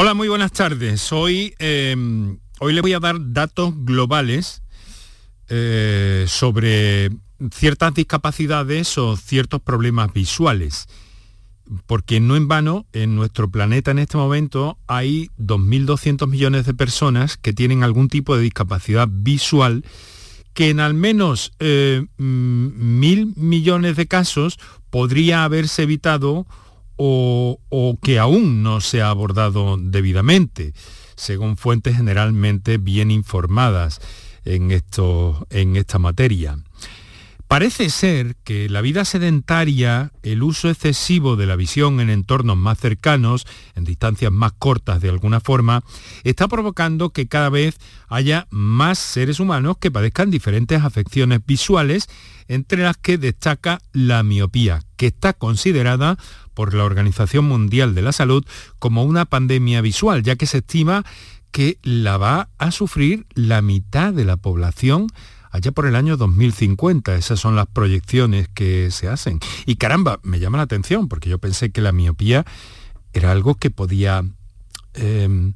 Hola, muy buenas tardes. Hoy, em, hoy le voy a dar datos globales eh, sobre ciertas discapacidades o ciertos problemas visuales. Porque no en vano, en nuestro planeta en este momento hay 2.200 millones de personas que tienen algún tipo de discapacidad visual que en al menos eh, mil millones de casos podría haberse evitado o, que aún no se ha abordado debidamente, según fuentes generalmente bien informadas en, esto, en esta materia. Parece ser que la vida sedentaria, el uso excesivo de la visión en entornos más cercanos, en distancias más cortas de alguna forma, está provocando que cada vez haya más seres humanos que padezcan diferentes afecciones visuales, entre las que destaca la miopía, que está considerada por la Organización Mundial de la Salud como una pandemia visual, ya que se estima que la va a sufrir la mitad de la población allá por el año 2050. Esas son las proyecciones que se hacen. Y caramba, me llama la atención porque yo pensé que la miopía era algo que podía... Em,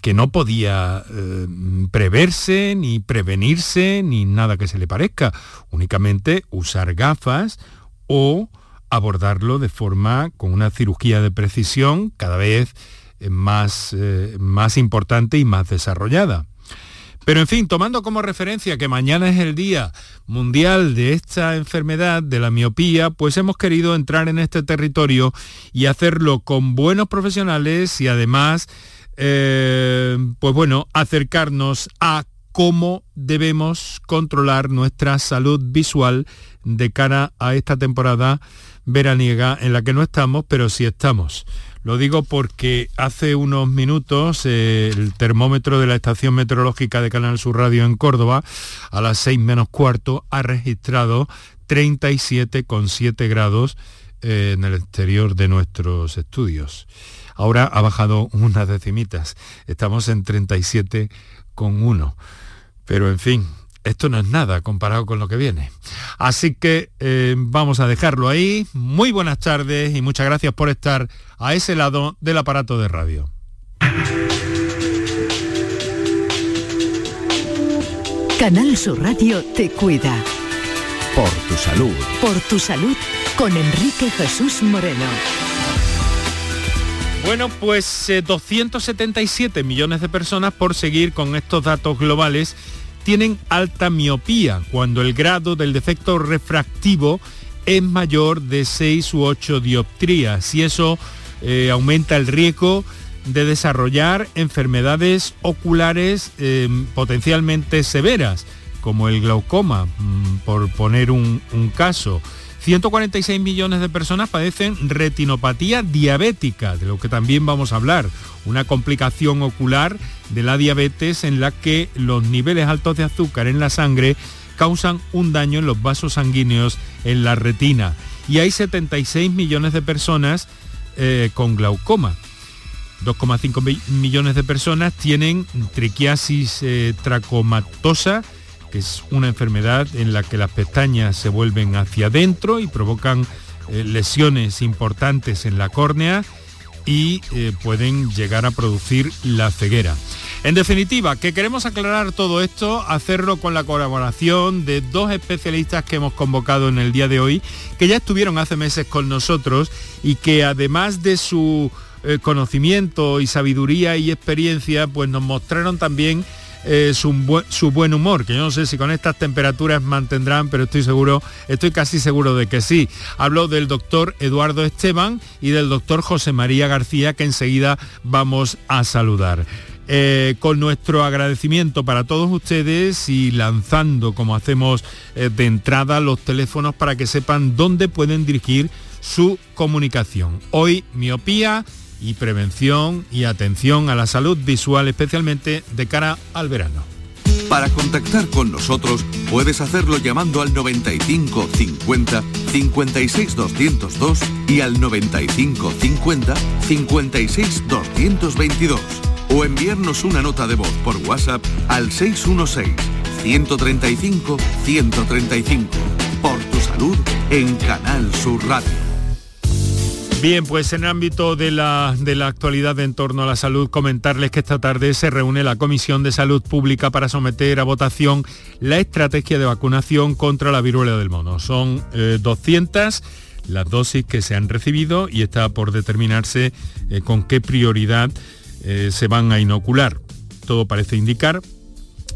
que, no podía em, preverse, ni prevenirse, ni nada que se le parezca. Únicamente usar gafas o abordarlo de forma con una cirugía de precisión cada vez eh, más, eh, más importante y más desarrollada. Pero en fin, tomando como referencia que mañana es el Día Mundial de esta enfermedad, de la miopía, pues hemos querido entrar en este territorio y hacerlo con buenos profesionales y además, eh, pues bueno, acercarnos a cómo debemos controlar nuestra salud visual de cara a esta temporada veraniega en la que no estamos, pero sí estamos. Lo digo porque hace unos minutos eh, el termómetro de la estación meteorológica de Canal Sur Radio en Córdoba, a las 6 menos cuarto, ha registrado 37,7 grados eh, en el exterior de nuestros estudios. Ahora ha bajado unas decimitas, estamos en 37,1. Pero en fin, esto no es nada comparado con lo que viene. Así que eh, vamos a dejarlo ahí. Muy buenas tardes y muchas gracias por estar a ese lado del aparato de radio. Canal Sur Radio te cuida. Por tu salud. Por tu salud con Enrique Jesús Moreno. Bueno, pues 277 eh, millones de personas por seguir con estos datos globales tienen alta miopía, cuando el grado del defecto refractivo es mayor de 6 u 8 dioptrías y eso eh, aumenta el riesgo de desarrollar enfermedades oculares eh, potencialmente severas, como el glaucoma, mm, por poner un caso. 146 millones de personas padecen retinopatía diabética, de lo que también vamos a hablar, una complicación ocular de la diabetes en la que los niveles altos de azúcar en la sangre causan un daño en los vasos sanguíneos en la retina. Y hay 76 millones de personas eh, con glaucoma. 2,5 millones de personas tienen triquiasis eh, tracomatosa, es una enfermedad en la que las pestañas se vuelven hacia adentro y provocan eh, lesiones importantes en la córnea y eh, pueden llegar a producir la ceguera. En definitiva, que queremos aclarar todo esto, hacerlo con la colaboración de dos especialistas que hemos convocado en el día de hoy, que ya estuvieron hace meses con nosotros y que además de su eh, conocimiento y sabiduría y experiencia, pues nos mostraron también su, buen humor, que yo no sé si con estas temperaturas mantendrán, pero estoy seguro, estoy casi seguro de que sí. Hablo del doctor Eduardo Esteban y del doctor José María García, que enseguida vamos a saludar. Eh, con nuestro agradecimiento para todos ustedes y lanzando, como hacemos eh, de entrada, los teléfonos para que sepan dónde pueden dirigir su comunicación. Hoy, miopía y prevención y atención a la salud visual, especialmente de cara al verano. Para contactar con nosotros puedes hacerlo llamando al 95 50 56 202 y al 95 50 56 222 o enviarnos una nota de voz por WhatsApp al 616 135 135 por tu salud en Canal Sur Radio. Bien, pues en el ámbito de la, de la actualidad en torno a la salud, comentarles que esta tarde se reúne la Comisión de Salud Pública para someter a votación la estrategia de vacunación contra la viruela del mono. Son 200 eh, las dosis que se han recibido y está por determinarse eh, con qué prioridad eh, se van a inocular. Todo parece indicar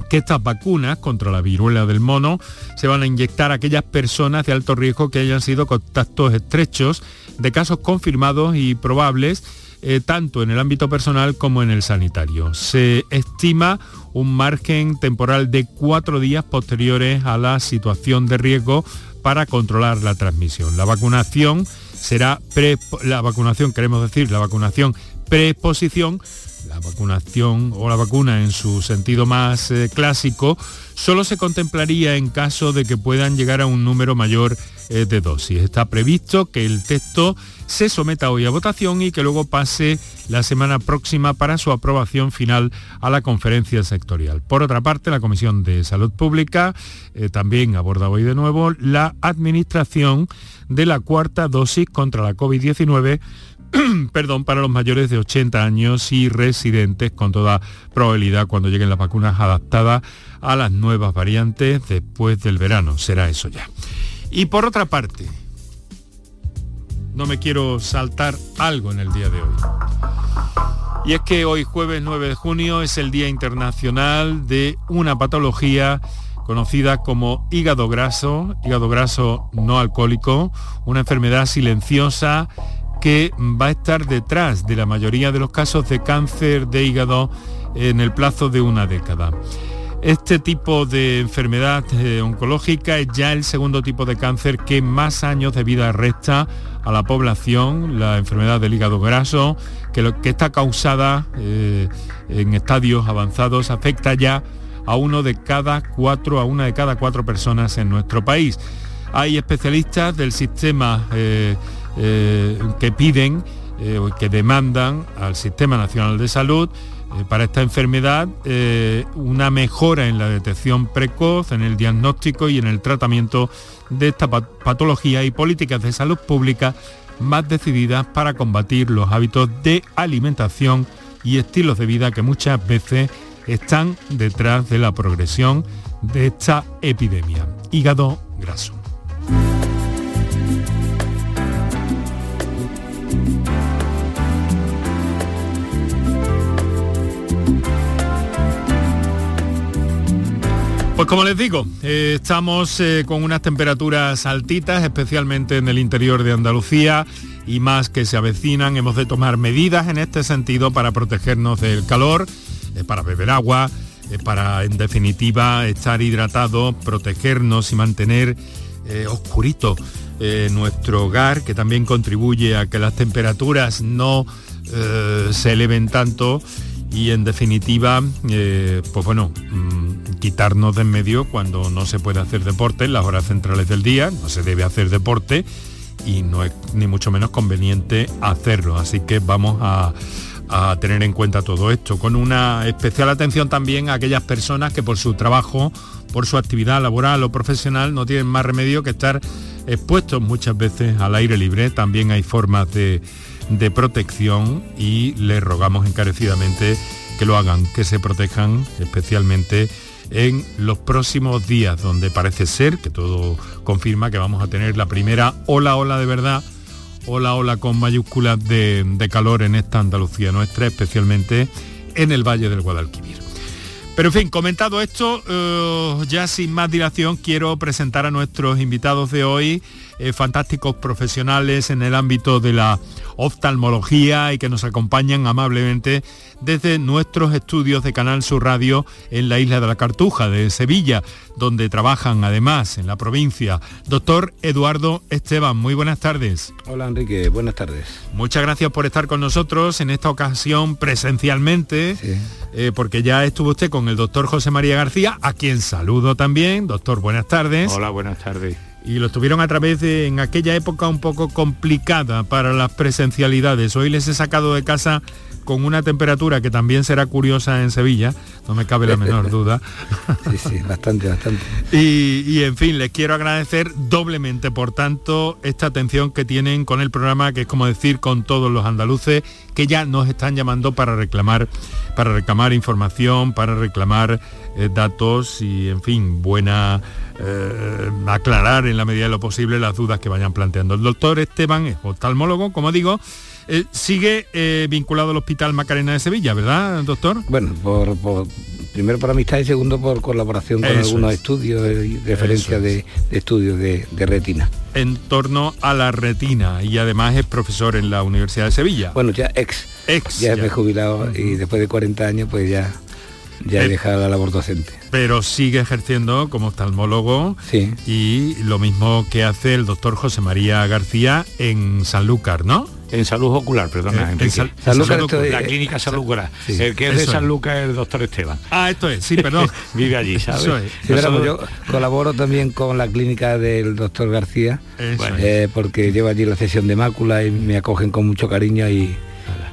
que estas vacunas contra la viruela del mono se van a inyectar a aquellas personas de alto riesgo que hayan sido contactos estrechos de casos confirmados y probables eh, tanto en el ámbito personal como en el sanitario. Se estima un margen temporal de cuatro días posteriores a la situación de riesgo para controlar la transmisión. La vacunación será pre, la vacunación, queremos decir, la vacunación preexposición, la vacunación o la vacuna en su sentido más eh, clásico, solo se contemplaría en caso de que puedan llegar a un número mayor eh, de dosis. Está previsto que el texto se someta hoy a votación y que luego pase la semana próxima para su aprobación final a la conferencia sectorial. Por otra parte, la Comisión de Salud Pública eh, también aborda hoy de nuevo la administración de la cuarta dosis contra la COVID-19 perdón, para los mayores de 80 años y residentes con toda probabilidad cuando lleguen las vacunas adaptadas a las nuevas variantes después del verano. Será eso ya. Y por otra parte, no me quiero saltar algo en el día de hoy. Y es que hoy jueves 9 de junio es el Día Internacional de una patología conocida como hígado graso, hígado graso no alcohólico, una enfermedad silenciosa que va a estar detrás de la mayoría de los casos de cáncer de hígado en el plazo de una década. Este tipo de enfermedad eh, oncológica es ya el segundo tipo de cáncer que más años de vida resta a la población, la enfermedad del hígado graso, que, lo, que está causada eh, en estadios avanzados, afecta ya a uno de cada cuatro, a una de cada cuatro personas en nuestro país. Hay especialistas del sistema eh, eh, que piden eh, o que demandan al Sistema Nacional de Salud eh, para esta enfermedad una mejora en la detección precoz, en el diagnóstico y en el tratamiento de esta patología y políticas de salud pública más decididas para combatir los hábitos de alimentación y estilos de vida que muchas veces están detrás de la progresión de esta epidemia. Hígado graso. Pues como les digo, eh, estamos eh, con unas temperaturas altitas, especialmente en el interior de Andalucía y más que se avecinan. Hemos de tomar medidas en este sentido para protegernos del calor, eh, para beber agua, para en definitiva estar hidratados, protegernos y mantener oscurito nuestro hogar, que también contribuye a que las temperaturas no se eleven tanto y en definitiva, pues bueno, mm, quitarnos de en medio cuando no se puede hacer deporte en las horas centrales del día, no se debe hacer deporte y no es ni mucho menos conveniente hacerlo. Así que vamos a, tener en cuenta todo esto, con una especial atención también a aquellas personas que por su trabajo, por su actividad laboral o profesional no tienen más remedio que estar expuestos muchas veces al aire libre. También hay formas de, de protección y les rogamos encarecidamente que lo hagan, que se protejan especialmente en los próximos días, donde parece ser que todo confirma que vamos a tener la primera ola, ola de verdad, ola, ola con mayúsculas de, calor en esta Andalucía nuestra, especialmente en el Valle del Guadalquivir. Pero en fin, comentado esto, eh, ya sin más dilación, quiero presentar a nuestros invitados de hoy, eh, fantásticos profesionales en el ámbito de la oftalmología y que nos acompañan amablemente desde nuestros estudios de Canal Sur Radio en la isla de la Cartuja de Sevilla, donde trabajan además en la provincia. Doctor Eduardo Esteban, muy buenas tardes. Hola Enrique, buenas tardes. Muchas gracias por estar con nosotros en esta ocasión presencialmente, eh, porque ya estuvo usted con el doctor José María García, a quien saludo también. Doctor, buenas tardes. Hola, buenas tardes y lo estuvieron a través de, en aquella época un poco complicada para las presencialidades. Hoy les he sacado de casa con una temperatura que también será curiosa en Sevilla, no me cabe la menor duda. Sí, sí, bastante, bastante. Y, y, en fin, les quiero agradecer doblemente, por tanto, esta atención que tienen con el programa, que es como decir con todos los andaluces que ya nos están llamando para reclamar, para reclamar información, para reclamar eh, datos y, en fin, buena eh, aclarar en la medida de lo posible las dudas que vayan planteando. El doctor Esteban es oftalmólogo, como digo, eh, sigue eh, vinculado al Hospital Macarena de Sevilla, ¿verdad, doctor? Bueno, por, por, primero por amistad y segundo por colaboración con Eso algunos es. estudios y referencia Eso de, es. de estudios de, de retina. En torno a la retina y además es profesor en la Universidad de Sevilla. Bueno, ya ex, Ex, ya, ya. me he jubilado y después de 40 años pues ya, ya Eh, he dejado la labor docente. pero sigue ejerciendo como oftalmólogo Sí. y lo mismo que hace el doctor José María García en Sanlúcar, ¿no? En salud ocular, perdona, en sal- Salud- la clínica Salúcar. sí. El que es de. San Lucas es el doctor Esteban. Ah, esto es, sí, perdón. Vive allí, ¿sabes? Eso es. Sí, pero Nosotros- yo colaboro también con la clínica del doctor García, eh, porque llevo allí la sesión de mácula y me acogen con mucho cariño y,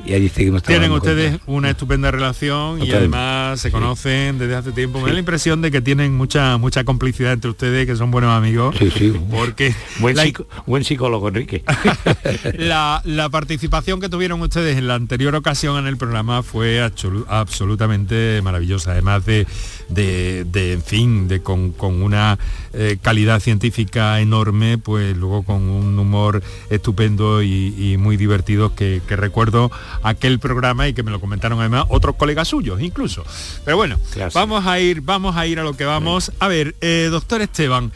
y allí seguimos Tienen ustedes juntos. una estupenda relación y además se conocen desde hace tiempo. Me da la impresión de que tienen mucha mucha complicidad entre ustedes, que son buenos amigos. Sí, sí. Porque Buen, la, psico- buen psicólogo, Enrique. la- la participación que tuvieron ustedes en la anterior ocasión en el programa fue absolu- absolutamente maravillosa. Además de, de, de, en fin, de con, con una eh, calidad científica enorme, pues luego con un humor estupendo y, y muy divertido que, que recuerdo aquel programa y que me lo comentaron además otros colegas suyos incluso. Pero bueno, Claro. vamos a ir, vamos a ir a lo que vamos. A ver, eh, doctor Esteban,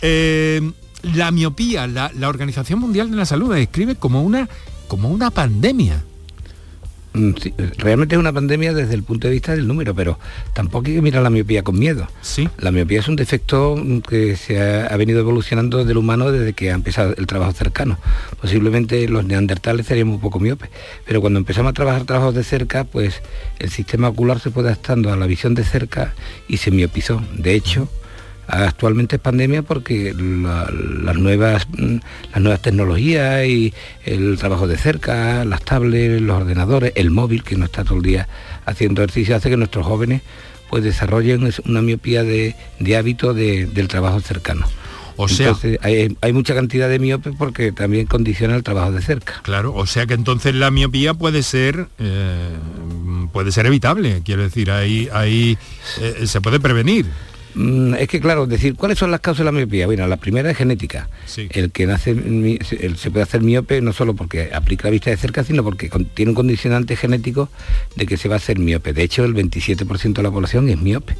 eh, la miopía, la, la Organización Mundial de la Salud la describe como una, como una pandemia. Mm, sí, realmente es una pandemia desde el punto de vista del número, pero tampoco hay que mirar la miopía con miedo. Sí. La miopía es un defecto que se ha, ha venido evolucionando del humano desde que ha empezado el trabajo cercano. Posiblemente los neandertales seríamos un poco miopes, pero cuando empezamos a trabajar trabajos de cerca, pues el sistema ocular se fue adaptando a la visión de cerca y se miopizó. De hecho, actualmente es pandemia porque la- las nuevas mm, las nuevas tecnologías y el trabajo de cerca, las tablets, los ordenadores, el móvil que no está todo el día haciendo ejercicio hace que nuestros jóvenes pues desarrollen es- una miopía de, de hábito de- del trabajo cercano. O sea, Entonces, hay, hay mucha cantidad de miopes porque también condiciona el trabajo de cerca. claro, o sea que entonces la miopía puede ser eh, puede ser evitable, quiero decir, ahí, ahí eh, se puede prevenir. Mm, Es que claro, decir, ¿cuáles son las causas de la miopía? Bueno, la primera es genética. Sí. El que nace, el- se puede hacer miope no solo porque aplica la vista de cerca, sino porque con- tiene un condicionante genético de que se va a hacer miope. De hecho, el 27% de la población es miope.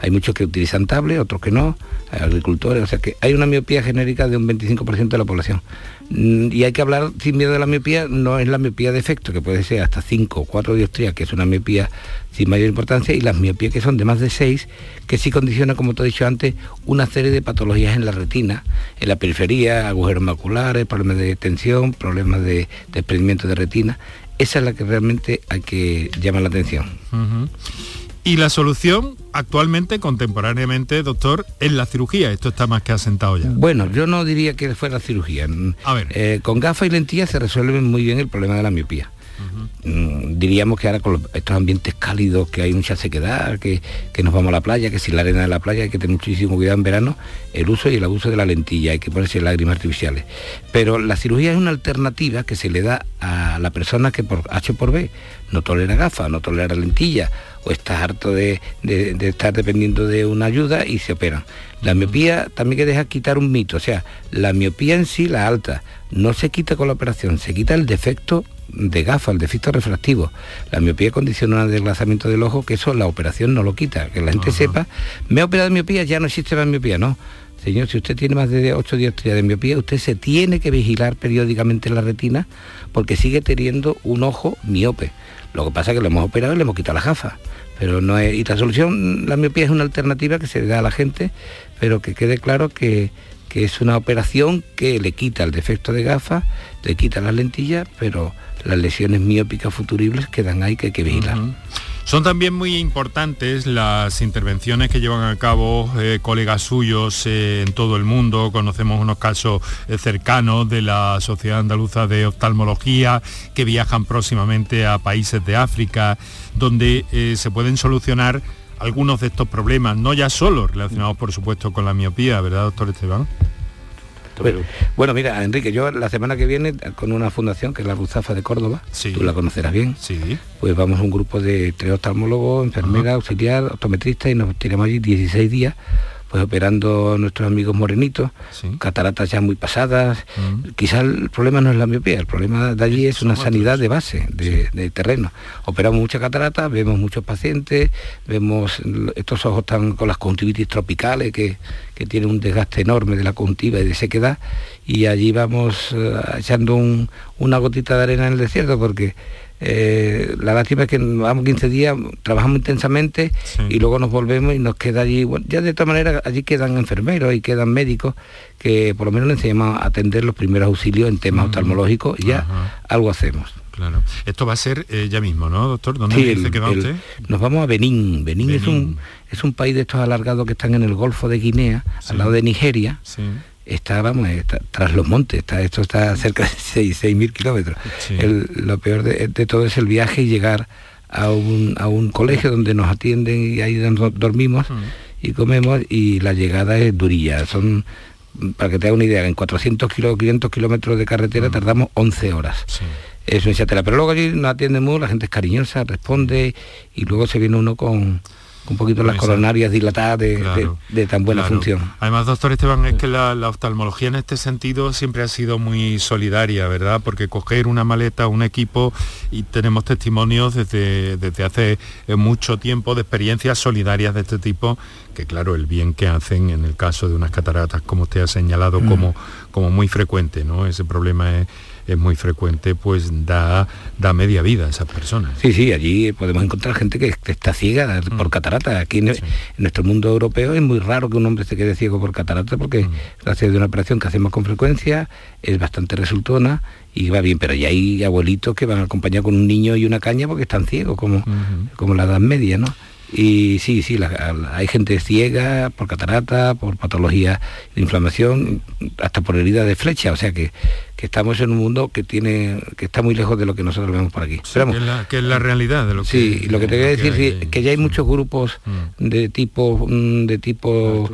Hay muchos que utilizan tablet, otros que no, agricultores, o sea que hay una miopía genérica de un 25% de la población. Mm, Y hay que hablar sin miedo de la miopía, no es la miopía de efecto, que puede ser hasta 5 o 4 dioptrías, que es una miopía sin mayor importancia, y las miopías que son de más de 6, que sí condiciona, como te he dicho antes, una serie de patologías en la retina, en la periferia, agujeros maculares, problemas de tensión, problemas de desprendimiento de retina. Esa es la que realmente hay que llamar la atención. Y la solución actualmente, contemporáneamente, doctor, es la cirugía. Esto está más que asentado ya. Bueno, yo no diría que fuera cirugía. A ver. Eh, con gafas y lentillas se resuelve muy bien el problema de la miopía. Mm, diríamos que ahora con los- estos ambientes cálidos, que hay mucha sequedad, que, que nos vamos a la playa, que sin la arena de la playa hay que tener muchísimo cuidado en verano, el uso y el abuso de la lentilla, hay que ponerse lágrimas artificiales. Pero la cirugía es una alternativa que se le da a la persona que por H por B no tolera gafas, no tolera lentilla, o está harto de, de- de estar dependiendo de una ayuda y se operan. La miopía también que deja quitar un mito, o sea, la miopía en sí, la alta, no se quita con la operación, se quita el defecto de gafa, el defecto refractivo. La miopía condiciona un desglazamiento del ojo, que eso la operación no lo quita. Que la gente sepa, me he operado de miopía, ya no existe más miopía, no. Señor, si usted tiene más de 8 dioptrías de miopía, usted se tiene que vigilar periódicamente la retina porque sigue teniendo un ojo miope. Lo que pasa es que lo hemos operado y le hemos quitado las gafas. Pero no y la solución, la miopía es una alternativa que se le da a la gente, pero que quede claro que, que es una operación que le quita el defecto de gafas, le quita las lentillas, pero las lesiones miópicas futuribles quedan ahí que hay que vigilar. Son también muy importantes las intervenciones que llevan a cabo eh, colegas suyos eh, en todo el mundo. Conocemos unos casos eh, cercanos de la Sociedad Andaluza de Oftalmología que viajan próximamente a países de África donde se pueden solucionar algunos de estos problemas, no ya solo relacionados por supuesto con la miopía, ¿verdad, doctor Esteban? Bueno, bueno, mira, Enrique, yo la semana que viene con una fundación que es la Ruzafa de Córdoba, tú la conocerás bien, sí. pues vamos un grupo de tres oftalmólogos, enfermera, auxiliar, optometrista y nos tiramos allí 16 días pues operando a nuestros amigos morenitos, cataratas ya muy pasadas. Mm. Quizás el problema no es la miopía, el problema de allí es una sanidad de base, de, terreno. Operamos muchas cataratas, vemos muchos pacientes, vemos estos ojos están con las conjuntivitis tropicales que, tienen un desgaste enorme de la conjuntiva y de sequedad, y allí vamos eh, echando una gotita de arena en el desierto porque eh, la lástima es que vamos 15 días, trabajamos intensamente y luego nos volvemos y nos queda allí, ya de todas maneras allí quedan enfermeros y quedan médicos que por lo menos le enseñamos a atender los primeros auxilios en temas oftalmológicos y ya algo hacemos. Claro. Esto va a ser eh, ya mismo, ¿no, doctor? ¿Dónde dice que va usted? Nos vamos a Benín. Benín. Es, un, es un país de estos alargados que están en el Golfo de Guinea, al lado de Nigeria está, vamos, tras los montes, está, esto está cerca de 6.000 kilómetros. Lo peor de, todo es el viaje y llegar a un, a un colegio donde nos atienden y ahí dormimos y comemos y la llegada es durilla. Son, para que te haga una idea, en 400 kilo, 500 kilómetros de carretera tardamos 11 horas. Eso es Pero luego allí nos atienden muy, la gente es cariñosa, responde y luego se viene uno con un poquito las coronarias dilatadas de, tan buena función. Además, doctor Esteban, es que la, oftalmología en este sentido siempre ha sido muy solidaria, ¿verdad? Porque coger una maleta, un equipo, y tenemos testimonios desde, desde hace eh, mucho tiempo de experiencias solidarias de este tipo, que claro, el bien que hacen en el caso de unas cataratas, como usted ha señalado, mm. como, como muy frecuente, ¿no? Ese problema es es muy frecuente, pues da, da media vida a esas personas. Sí, sí, allí podemos encontrar gente que, está ciega por mm. catarata. Aquí en, nuestro mundo europeo es muy raro que un hombre se quede ciego por catarata porque mm. gracias a una operación que hacemos con frecuencia es bastante resultona y va bien, pero ya hay abuelitos que van acompañados con un niño y una caña porque están ciegos, como, como la edad media, ¿no? Y sí, sí, hay gente ciega por catarata, por patología de inflamación, hasta por herida de flecha, o sea que, estamos en un mundo que tiene que está muy lejos de lo que nosotros vemos por aquí. que, es la, realidad de lo que Sí, y lo que te quiero decir es que ya hay muchos grupos mm. de tipo mm, de tipo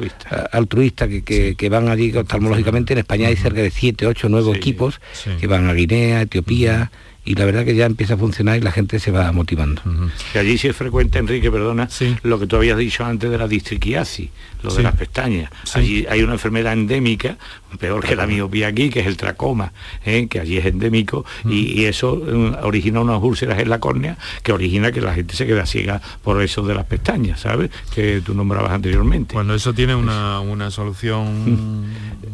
altruista, que, van allí oftalmológicamente. En España hay cerca de 7, 8, nuevos equipos que van a Guinea, Etiopía y la verdad que ya empieza a funcionar y la gente se va motivando. Y allí sí es frecuente, Enrique, perdona, lo que tú habías dicho antes de la distriquiasis, lo de las pestañas. Allí hay una enfermedad endémica, peor que la miopía aquí, que es el tracoma, ¿eh? que allí es endémico, y, eso eh, origina unas úlceras en la córnea que origina que la gente se queda ciega por eso de las pestañas, ¿sabes? Que tú nombrabas anteriormente. Cuando eso tiene una, una solución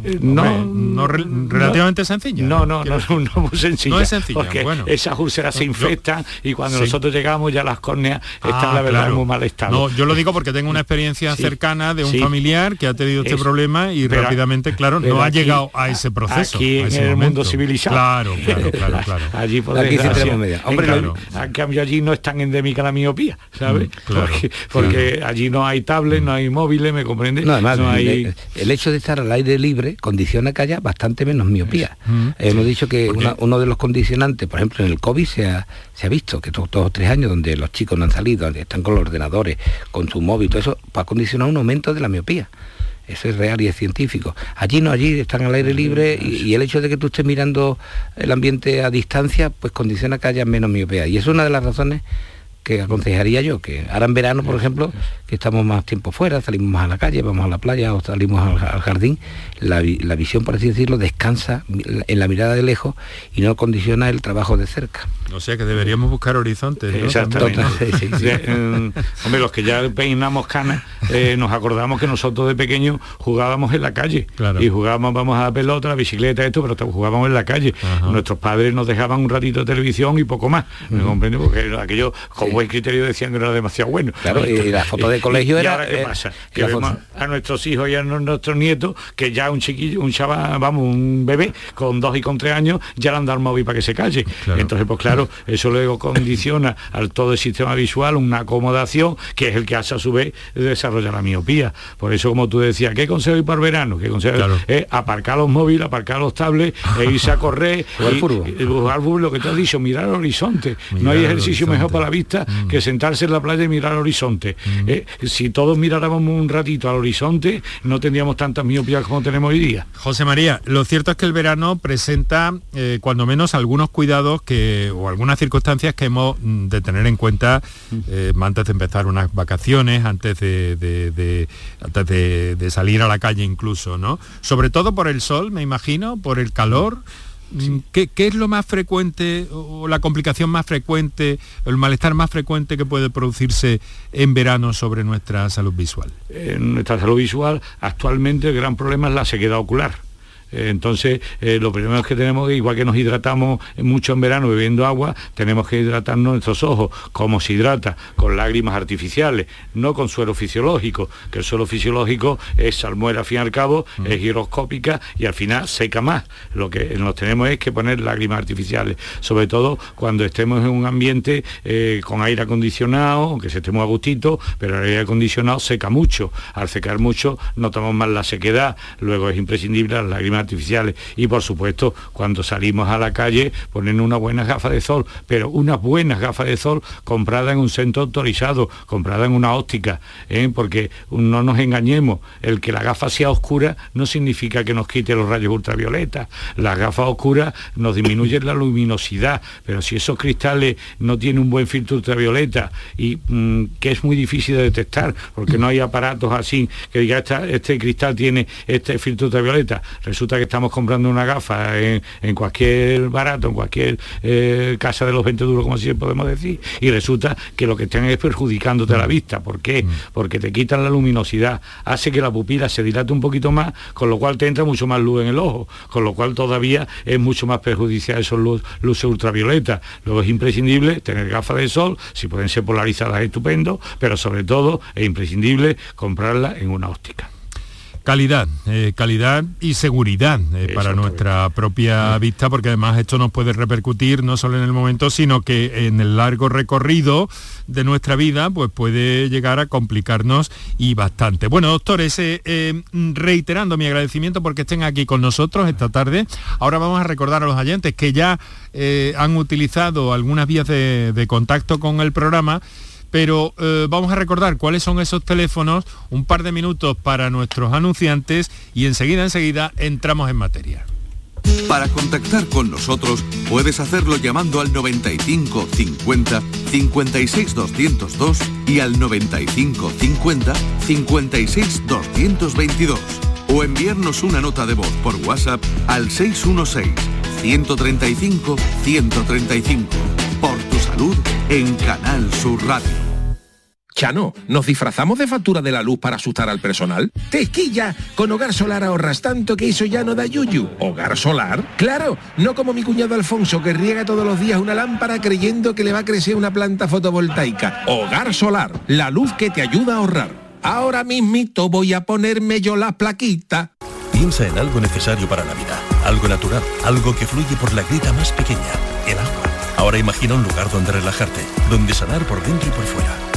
eh, no, no, relativamente sencilla. No, no, no, no, muy sencilla. No es sencilla, esas úlceras se infectan y cuando nosotros llegamos ya las córneas están la verdad muy mal estado. No, yo lo digo porque tengo una experiencia cercana de un familiar que ha tenido este problema y rápidamente, claro, no ha llegado a ese proceso. Aquí en el mundo civilizado. Claro, claro, claro, claro. allí por aquí media. Hombre, en cambio allí no es tan endémica la miopía, ¿sabes? Mm, porque, porque allí no hay tablet, no hay móviles, ¿me comprende? No, además, el, hecho de estar al aire libre condiciona que haya bastante menos miopía. Mm, Hemos dicho que uno de los condicionantes, por ejemplo, en el COVID se ha, visto que todos dos o tres años donde los chicos no han salido, están con los ordenadores, con su móvil, todo eso, va a condicionar un aumento de la miopía. Eso es real y es científico. Allí no, allí están al aire libre y, el hecho de que tú estés mirando el ambiente a distancia, pues condiciona que haya menos miopía. Y es una de las razones que aconsejaría yo, que ahora en verano, por ejemplo, que estamos más tiempo fuera, salimos más a la calle, vamos a la playa o salimos al, jardín, la, visión, por así decirlo, descansa en la mirada de lejos y no condiciona el trabajo de cerca. O sea que deberíamos buscar horizontes. Exactamente. Eh, hombre, los que ya peinamos canas, eh, nos acordamos que nosotros de pequeños jugábamos en la calle. Y jugábamos, vamos a la pelota, la bicicleta, esto, pero jugábamos en la calle. Nuestros padres nos dejaban un ratito de televisión y poco más. ¿Me comprende? Porque aquello, como buen criterio decían que no era demasiado bueno. Claro, y la foto de colegio era... ahora qué pasa? Que vemos a nuestros hijos y a nuestros nietos que ya un chiquillo, un chaval, vamos, un bebé con dos y con tres años ya le han dado el móvil para que se calle. Entonces, pues claro, eso luego condiciona al todo el sistema visual una acomodación que es el que hace a su vez desarrollar la miopía. Por eso, como tú decías, ¿qué consejo hay para el verano? ¿Qué consejo es aparcar los móviles, aparcar los tablets, e irse a correr, y, lo que te has dicho, mirar al horizonte. no hay ejercicio mejor para la vista mm. que sentarse en la playa y mirar al horizonte. Mm. Eh, si todos miráramos un ratito al horizonte, no tendríamos tantas miopías como tenemos hoy día. José María, lo cierto es que el verano presenta, eh, cuando menos, algunos cuidados que, o algunas circunstancias que hemos mm, de tener en cuenta eh, antes de empezar unas vacaciones, antes de, antes de, salir a la calle incluso, ¿no? Sobre todo por el sol, me imagino, por el calor. Mm, ¿Qué, es lo más frecuente o la complicación más frecuente, el malestar más frecuente que puede producirse en verano sobre nuestra salud visual? En nuestra salud visual actualmente el gran problema es la sequedad ocular entonces, eh, lo primero que tenemos, igual que nos hidratamos mucho en verano bebiendo agua, tenemos que hidratarnos nuestros ojos, como se hidrata, con lágrimas artificiales, no con suelo fisiológico, que el suelo fisiológico es salmuera al fin y al cabo, mm. es giroscópica y al final seca más. Lo que nos tenemos es que poner lágrimas artificiales, sobre todo cuando estemos en un ambiente eh, con aire acondicionado, aunque se estemos a gustito, pero el aire acondicionado seca mucho. Al secar mucho notamos más la sequedad, luego es imprescindible las lágrimas artificiales y por supuesto cuando salimos a la calle ponen una buena gafa de sol, pero unas buenas gafas de sol compradas en un centro autorizado, compradas en una óptica, ¿eh? porque no nos engañemos, el que la gafa sea oscura no significa que nos quite los rayos ultravioleta, las gafas oscuras nos disminuyen la luminosidad, pero si esos cristales no tienen un buen filtro ultravioleta y mm, que es muy difícil de detectar, porque no hay aparatos así que diga este cristal tiene este filtro ultravioleta, resulta que estamos comprando una gafa en, cualquier barato, en cualquier eh, casa de los 20 duros, como así podemos decir, y resulta que lo que están es perjudicándote la mm. vista. ¿Por qué? Mm. Porque te quitan la luminosidad, hace que la pupila se dilate un poquito más, con lo cual te entra mucho más luz en el ojo, con lo cual todavía es mucho más perjudicial esos luces ultravioletas. Luego es imprescindible tener gafas de sol, si pueden ser polarizadas estupendo, pero sobre todo es imprescindible comprarlas en una óptica. Calidad, eh, calidad y seguridad eh, para nuestra propia vista, porque además esto nos puede repercutir no solo en el momento, sino que en el largo recorrido de nuestra vida, pues puede llegar a complicarnos y bastante. Bueno, doctores, eh, reiterando mi agradecimiento porque estén aquí con nosotros esta tarde. Ahora vamos a recordar a los oyentes que ya han utilizado algunas vías de contacto con el programa pero eh, vamos a recordar cuáles son esos teléfonos, un par de minutos para nuestros anunciantes y enseguida, enseguida entramos en materia. Para contactar con nosotros puedes hacerlo llamando al 95 50 56 202 y al 95 50 56 222 o enviarnos una nota de voz por WhatsApp al 616 135 135 por tu salud en Canal Sur Radio. Chano, ¿nos disfrazamos de factura de la luz para asustar al personal? ¡Tequilla! Con Hogar Solar ahorras tanto que eso ya no da yuyu. ¿Hogar Solar? Claro, no como mi cuñado Alfonso que riega todos los días una lámpara creyendo que le va a crecer una planta fotovoltaica. Hogar Solar, la luz que te ayuda a ahorrar. Ahora mismito voy a ponerme yo la plaquita. Piensa en algo necesario para la vida, algo natural, algo que fluye por la grita más pequeña, el agua. Ahora imagina un lugar donde relajarte, donde sanar por dentro y por fuera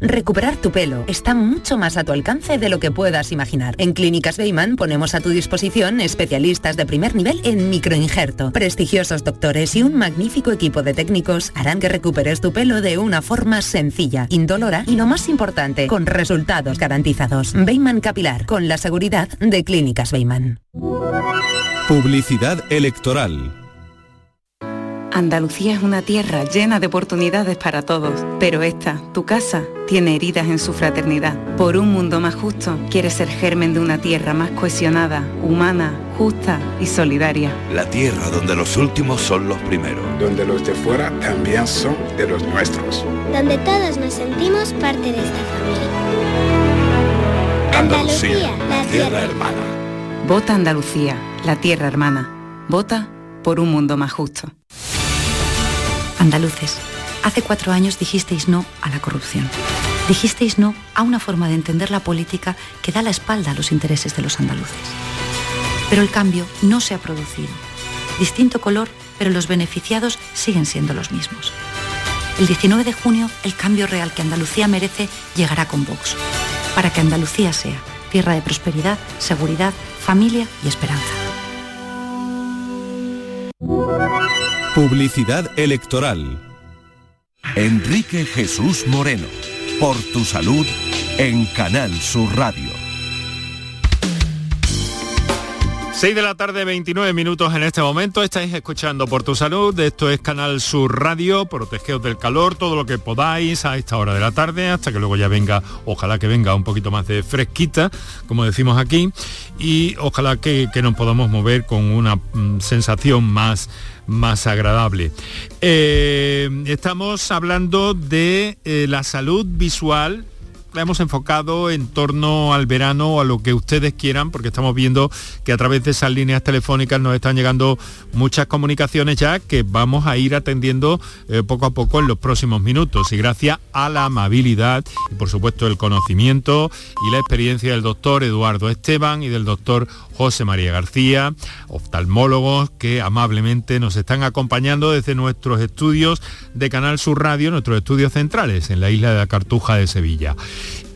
Recuperar tu pelo está mucho más a tu alcance de lo que puedas imaginar. En Clínicas Beyman ponemos a tu disposición especialistas de primer nivel en microinjerto. Prestigiosos doctores y un magnífico equipo de técnicos harán que recuperes tu pelo de una forma sencilla, indolora y lo más importante, con resultados garantizados. Beyman Capilar, con la seguridad de Clínicas Beyman. Publicidad electoral. Andalucía es una tierra llena de oportunidades para todos, pero esta, tu casa, tiene heridas en su fraternidad. Por un mundo más justo, quiere ser germen de una tierra más cohesionada, humana, justa y solidaria. La tierra donde los últimos son los primeros. Donde los de fuera también son de los nuestros. Donde todos nos sentimos parte de esta familia. Andalucía, la tierra hermana. Vota Andalucía, la tierra hermana. Vota por un mundo más justo. Andaluces, hace cuatro años dijisteis no a la corrupción. Dijisteis no a una forma de entender la política que da la espalda a los intereses de los andaluces. Pero el cambio no se ha producido. Distinto color, pero los beneficiados siguen siendo los mismos. El 19 de junio, el cambio real que Andalucía merece llegará con Vox, para que Andalucía sea tierra de prosperidad, seguridad, familia y esperanza. Publicidad electoral. Enrique Jesús Moreno, por tu salud en Canal Sur Radio. 6 de la tarde, 29 minutos en este momento. Estáis escuchando Por tu Salud. Esto es Canal Sur Radio. Protegeos del calor, todo lo que podáis a esta hora de la tarde, hasta que luego ya venga, ojalá que venga un poquito más de fresquita, como decimos aquí, y ojalá que, nos podamos mover con una mm, sensación más más agradable. Eh, estamos hablando de eh, la salud visual la hemos enfocado en torno al verano o a lo que ustedes quieran, porque estamos viendo que a través de esas líneas telefónicas nos están llegando muchas comunicaciones ya que vamos a ir atendiendo eh, poco a poco en los próximos minutos. Y gracias a la amabilidad y por supuesto el conocimiento y la experiencia del doctor Eduardo Esteban y del doctor José María García, oftalmólogos que amablemente nos están acompañando desde nuestros estudios de Canal Sur Radio, nuestros estudios centrales en la isla de la Cartuja de Sevilla.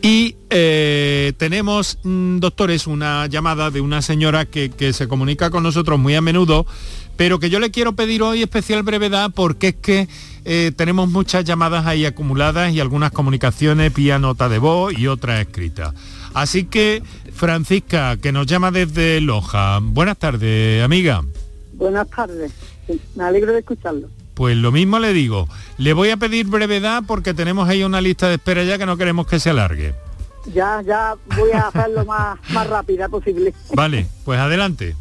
Y eh, tenemos, mm, doctores, una llamada de una señora que, se comunica con nosotros muy a menudo, pero que yo le quiero pedir hoy especial brevedad porque es que eh, tenemos muchas llamadas ahí acumuladas y algunas comunicaciones vía nota de voz y otras escritas. Así que, Francisca, que nos llama desde Loja. Buenas tardes, amiga. Buenas tardes. Me alegro de escucharlo. Pues lo mismo le digo. Le voy a pedir brevedad porque tenemos ahí una lista de espera ya que no queremos que se alargue. Ya, ya voy a hacerlo más, más rápida posible. Vale, pues adelante.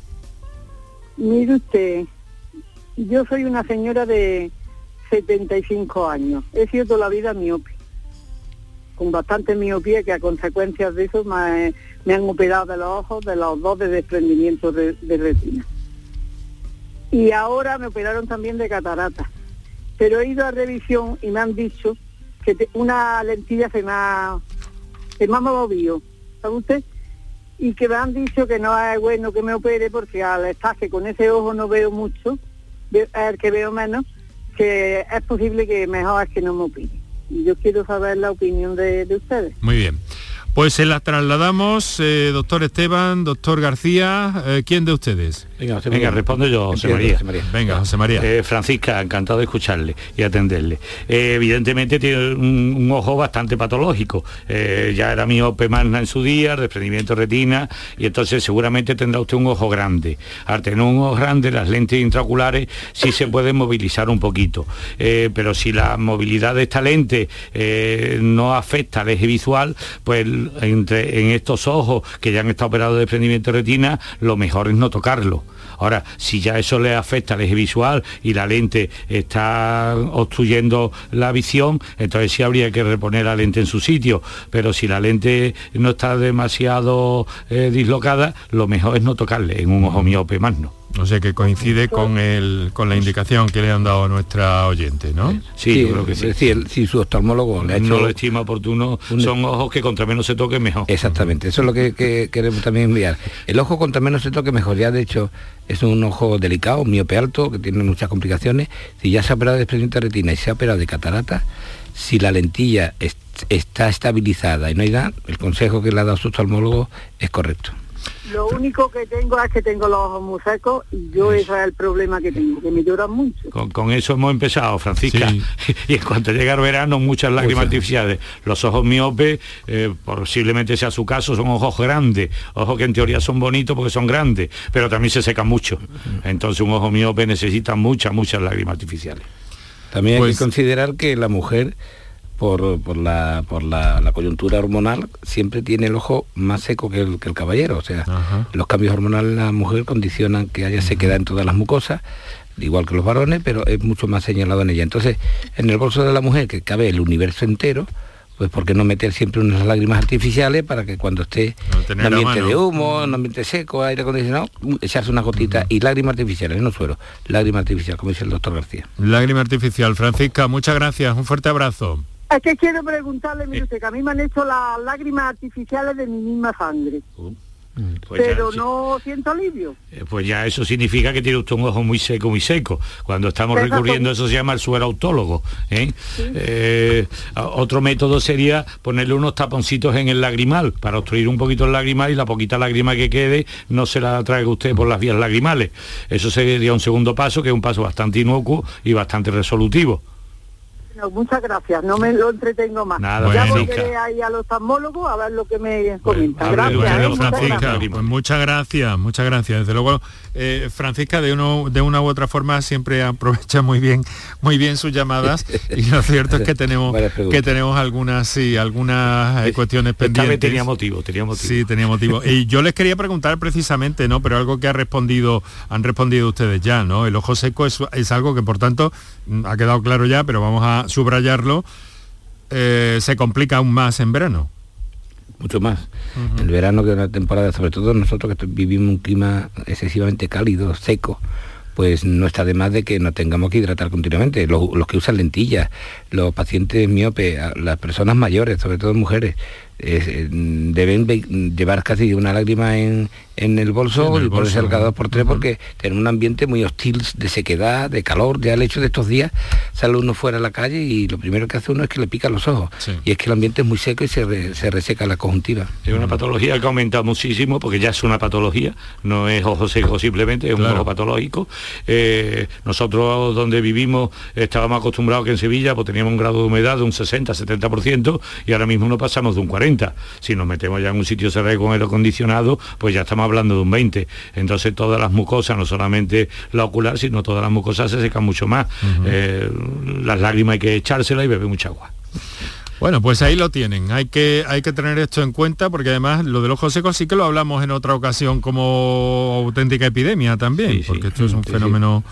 Mire usted, yo soy una señora de 75 años. He sido toda la vida miope. Con bastante miopía que a consecuencia de eso me, me han operado de los ojos, de los dos de desprendimiento de, retina. Y ahora me operaron también de catarata. Pero he ido a revisión y me han dicho que una lentilla se me ha, se me movido, ¿sabe usted? Y que me han dicho que no es bueno que me opere porque al estar que con ese ojo no veo mucho, es el que veo menos, que es posible que mejor es que no me opere. Yo quiero saber la opinión de, de ustedes. Muy bien. Pues se las trasladamos, eh, doctor Esteban, doctor García, eh, ¿quién de ustedes? Venga, Venga, respondo yo, José María. José María. Venga, José María. Eh, Francisca, encantado de escucharle y atenderle. Evidentemente tiene un, un ojo bastante patológico. Ya era miope magna en su día, desprendimiento de retina, y entonces seguramente tendrá usted un ojo grande. Al tener un ojo grande, las lentes intraoculares sí se pueden movilizar un poquito. Pero si la movilidad de esta lente no afecta al eje visual, pues entre, en estos ojos que ya han estado operados de desprendimiento de retina, lo mejor es no tocarlo. Ahora, si ya eso le afecta al eje visual y la lente está obstruyendo la visión, entonces sí habría que reponer la lente en su sitio. Pero si la lente no está demasiado eh, dislocada, lo mejor es no tocarle en un ojo miope magno. O sea que coincide con, el, con la indicación que le han dado a nuestra oyente, ¿no? Sí, yo creo que sí. es decir, si su oftalmólogo le ha hecho No lo estima oportuno, son ojos que contra menos se toque mejor. Exactamente, eso es lo que, que queremos también enviar. El ojo contra menos se toque mejor, ya de hecho es un ojo delicado, miope alto, que tiene muchas complicaciones. Si ya se ha operado de desprendimiento de retina y se ha operado de catarata, si la lentilla est- está estabilizada y no hay nada, el consejo que le ha dado su oftalmólogo es correcto. Lo único que tengo es que tengo los ojos muy secos y yo ese es el problema que tengo, que me lloran mucho. Con, con eso hemos empezado, Francisca. y en cuanto llega el verano, muchas lágrimas artificiales. Los ojos miopes, eh, posiblemente sea su caso, son ojos grandes. Ojos que en teoría son bonitos porque son grandes, pero también se secan mucho. Entonces un ojo miope necesita muchas, muchas lágrimas artificiales. También hay Pues- que considerar que la mujer, por, por la, por la, la coyuntura hormonal, siempre tiene el ojo más seco que el, que el caballero. O sea, los cambios hormonales en la mujer condicionan que haya sequedad en todas las mucosas, igual que los varones, pero es mucho más señalado en ella. Entonces, en el bolso de la mujer, que cabe el universo entero, pues ¿por qué no meter siempre unas lágrimas artificiales para que cuando esté en ambiente de humo, en ambiente seco, aire acondicionado, echarse una gotita y lágrimas artificiales, no suero, lágrima artificial, como dice el doctor García. Lágrima artificial. Francisca, muchas gracias, un fuerte abrazo. Es que quiero preguntarle, mire usted, que a mí me han hecho las lágrimas artificiales de mi misma sangre. Uh. Pues pero no siento alivio. Eh, pues ya eso significa que tiene usted un ojo muy seco, muy seco. Cuando estamos recurriendo, eso se llama el suero autólogo. ¿eh? Eh, otro método sería ponerle unos taponcitos en el lagrimal para obstruir un poquito el lagrimal y la poquita lágrima que quede no se la traiga usted por las vías lagrimales. Eso sería un segundo paso, que es un paso bastante inocuo y bastante resolutivo muchas gracias, no me lo entretengo más. Nada, ya volveré ahí a los oftalmólogos a ver lo que me comentan. gracias, Pues muchas gracias, muchas gracias. Desde luego, eh, Francisca, de, uno, de una u otra forma siempre aprovecha muy bien, muy bien sus llamadas y lo cierto es que tenemos que tenemos algunas sí, algunas eh, cuestiones pendientes. tenía motivo, tenía motivo. Sí, tenía motivo. y yo les quería preguntar precisamente, ¿no? Pero algo que ha respondido, han respondido ustedes ya, ¿no? El ojo seco es, es algo que por tanto ha quedado claro ya, pero vamos a subrayarlo, eh, se complica aún más en verano. Mucho más. El verano que una temporada, sobre todo nosotros que vivimos un clima excesivamente cálido, seco, pues no está de más de que nos tengamos que hidratar continuamente. Los, los que usan lentillas, los pacientes miopes, las personas mayores, sobre todo mujeres, eh, deben llevar casi una lágrima en, en el bolso y ponerse el cada por tres porque tiene un ambiente muy hostil de sequedad, de calor. Ya el hecho de estos días sale uno fuera a la calle y lo primero que hace uno es que le pica los ojos. Y es que el ambiente es muy seco y se, reseca la conjuntiva. Es una patología que ha aumentado muchísimo porque ya es una patología, no es ojo seco simplemente, es un ojo patológico. Eh, nosotros donde vivimos estábamos acostumbrados que en Sevilla pues, teníamos un grado de humedad de un 60-70% y ahora mismo no pasamos de un 40%. Si nos metemos ya en un sitio cerrado con aire acondicionado, pues ya estamos hablando de un 20. Entonces todas las mucosas, no solamente la ocular, sino todas las mucosas se secan mucho más. Eh, las lágrimas hay que echárselas y beber mucha agua. Bueno, pues ahí lo tienen. Hay que, hay que tener esto en cuenta porque además lo del ojo seco sí que lo hablamos en otra ocasión como auténtica epidemia también, porque esto es un fenómeno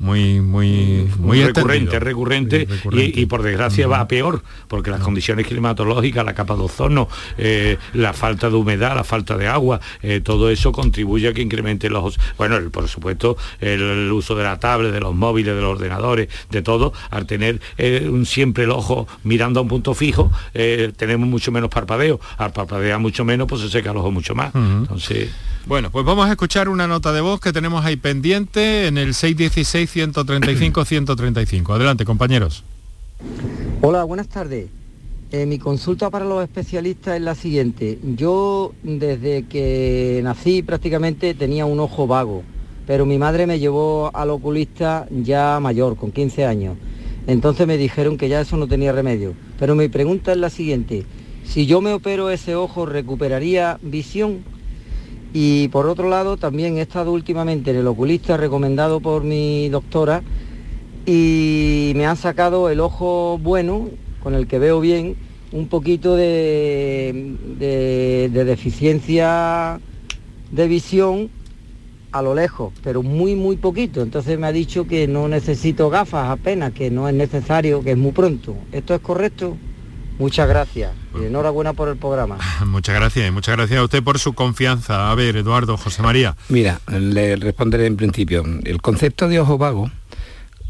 muy muy muy recurrente, recurrente, Y, por desgracia va a peor, porque las condiciones climatológicas, la capa de ozono, eh, la falta de humedad, la falta de agua, eh, todo eso contribuye a que incremente los, bueno, por supuesto, el, uso de la tablet, de los móviles, de los ordenadores, de todo, al tener eh, un, siempre el ojo mirando a un punto fijo, tenemos mucho menos parpadeo, al parpadear mucho menos, pues se seca el ojo mucho más. Entonces bueno, pues vamos a escuchar una nota de voz que tenemos ahí pendiente en el 616-135-135. Adelante, compañeros. Hola, buenas tardes. Eh, mi consulta para los especialistas es la siguiente. Yo desde que nací prácticamente tenía un ojo vago, pero mi madre me llevó al oculista ya mayor, con 15 años. Entonces me dijeron que ya eso no tenía remedio. Pero mi pregunta es la siguiente. Si yo me opero ese ojo, ¿recuperaría visión? Y por otro lado, también he estado últimamente en el oculista recomendado por mi doctora y me han sacado el ojo bueno, con el que veo bien, un poquito de, de, deficiencia de visión a lo lejos, pero muy, muy poquito. Entonces me ha dicho que no necesito gafas apenas, que no es necesario, que es muy pronto. ¿Esto es correcto? Muchas gracias. Y enhorabuena por el programa. Muchas gracias y muchas gracias a usted por su confianza. A ver, Eduardo, José María. Mira, le responderé en principio. El concepto de ojo vago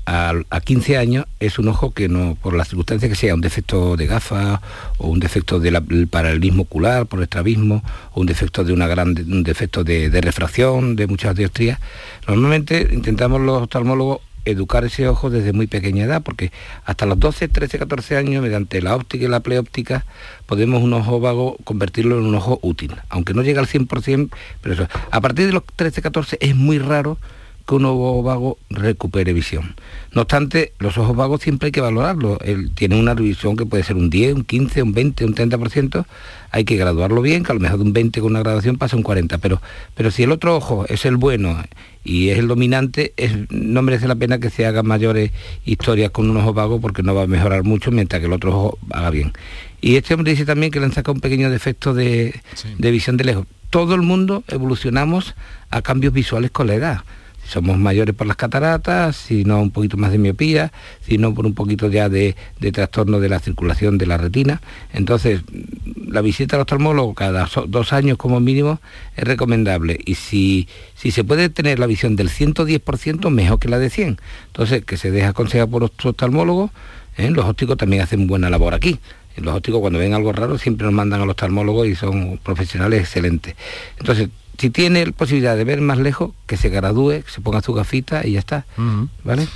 a, 15 años es un ojo que no, por las circunstancias que sea, un defecto de gafa o un defecto del paralelismo ocular por estrabismo o un defecto de una gran, un defecto de, de refracción de muchas dioptrías, normalmente intentamos los oftalmólogos educar ese ojo desde muy pequeña edad, porque hasta los 12, 13, 14 años, mediante la óptica y la pleóptica, podemos un ojo vago convertirlo en un ojo útil, aunque no llega al 100%, pero eso, a partir de los 13, 14 es muy raro que un ojo vago recupere visión. No obstante, los ojos vagos siempre hay que valorarlos. Él tiene una revisión que puede ser un 10, un 15, un 20, un 30%. Hay que graduarlo bien, que a lo mejor de un 20 con una graduación pasa un 40. Pero, pero si el otro ojo es el bueno y es el dominante, no merece la pena que se hagan mayores historias con un ojo vago porque no va a mejorar mucho mientras que el otro ojo haga bien. Y este hombre dice también que le han sacado un pequeño defecto de, de visión de lejos. Todo el mundo evolucionamos a cambios visuales con la edad somos mayores por las cataratas, si no un poquito más de miopía, si no por un poquito ya de, trastorno de la circulación de la retina. Entonces, la visita al oftalmólogo cada dos años como mínimo es recomendable. Y si, si se puede tener la visión del 110%, mejor que la de 100. Entonces, que se deja aconsejar por oftalmólogos, ¿eh? los ópticos también hacen buena labor aquí. Los ópticos cuando ven algo raro siempre nos mandan al oftalmólogo y son profesionales excelentes. Entonces, si tiene posibilidad de ver más lejos, que se gradúe, que se ponga su gafita y ya está. ¿Vale?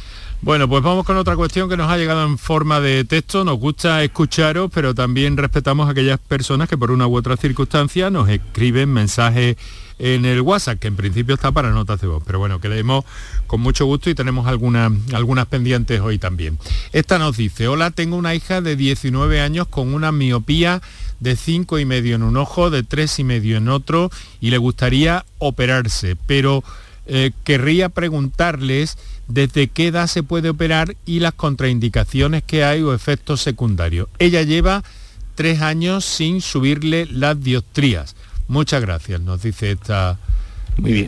Bueno, pues vamos con otra cuestión que nos ha llegado en forma de texto. Nos gusta escucharos, pero también respetamos a aquellas personas que por una u otra circunstancia nos escriben mensajes en el WhatsApp, que en principio está para notas de voz. Pero bueno, que leemos con mucho gusto y tenemos algunas, algunas pendientes hoy también. Esta nos dice, hola, tengo una hija de 19 años con una miopía de cinco y medio en un ojo, de tres y medio en otro y le gustaría operarse, pero eh, querría preguntarles desde qué edad se puede operar y las contraindicaciones que hay o efectos secundarios. Ella lleva tres años sin subirle las dioptrías. Muchas gracias, nos dice esta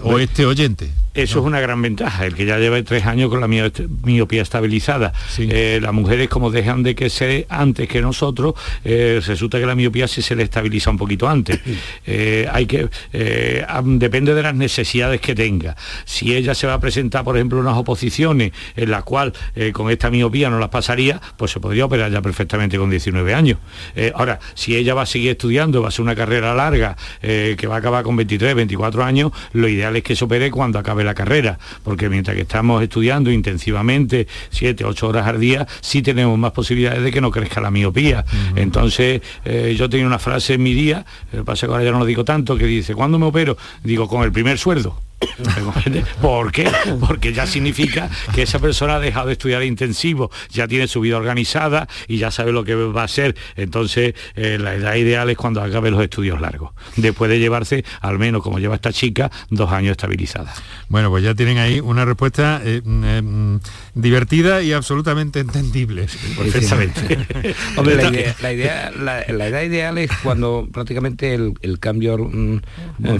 o este oyente. Eso es una gran ventaja, el que ya lleva tres años con la miopía estabilizada. Eh, las mujeres como dejan de que se antes que nosotros, eh, resulta que la miopía sí se le estabiliza un poquito antes. Eh, hay que depende de las necesidades que tenga. Si ella se va a presentar, por ejemplo, unas oposiciones en las cuales con esta miopía no las pasaría, pues se podría operar ya perfectamente con 19 años. ahora, si ella va a seguir estudiando, va a ser una carrera larga que va a acabar con 23, 24 años, lo ideal es que se opere cuando acabe la carrera, porque mientras que estamos estudiando intensivamente, siete, ocho horas al día, sí tenemos más posibilidades de que no crezca la miopía. Entonces, eh, yo tenía una frase en mi día, lo que pasa que ahora ya no lo digo tanto, que dice, ¿cuándo me opero? Digo, con el primer sueldo. ¿Por qué? Porque ya significa que esa persona ha dejado de estudiar intensivo, ya tiene su vida organizada y ya sabe lo que va a hacer. Entonces, eh, la edad ideal es cuando acabe los estudios largos. Después de llevarse, al menos como lleva esta chica, dos años estabilizada. Bueno, pues ya tienen ahí una respuesta eh, mm, eh, mm, divertida y absolutamente entendible. la, idea, la, edad ideal es cuando prácticamente el, cambio mm,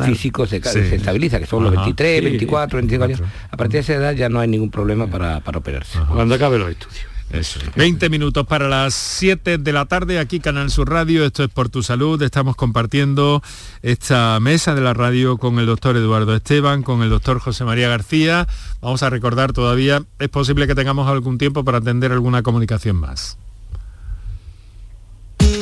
físico se, estabiliza, que son los 23, 24, 25 años. A partir de esa edad ya no hay ningún problema para, operarse. Cuando acabe los estudios. Eso. 20 minutos para las 7 de la tarde, aquí Canal Sur Radio, esto es Por Tu Salud, estamos compartiendo esta mesa de la radio con el doctor Eduardo Esteban, con el doctor José María García. Vamos a recordar todavía, es posible que tengamos algún tiempo para atender alguna comunicación más.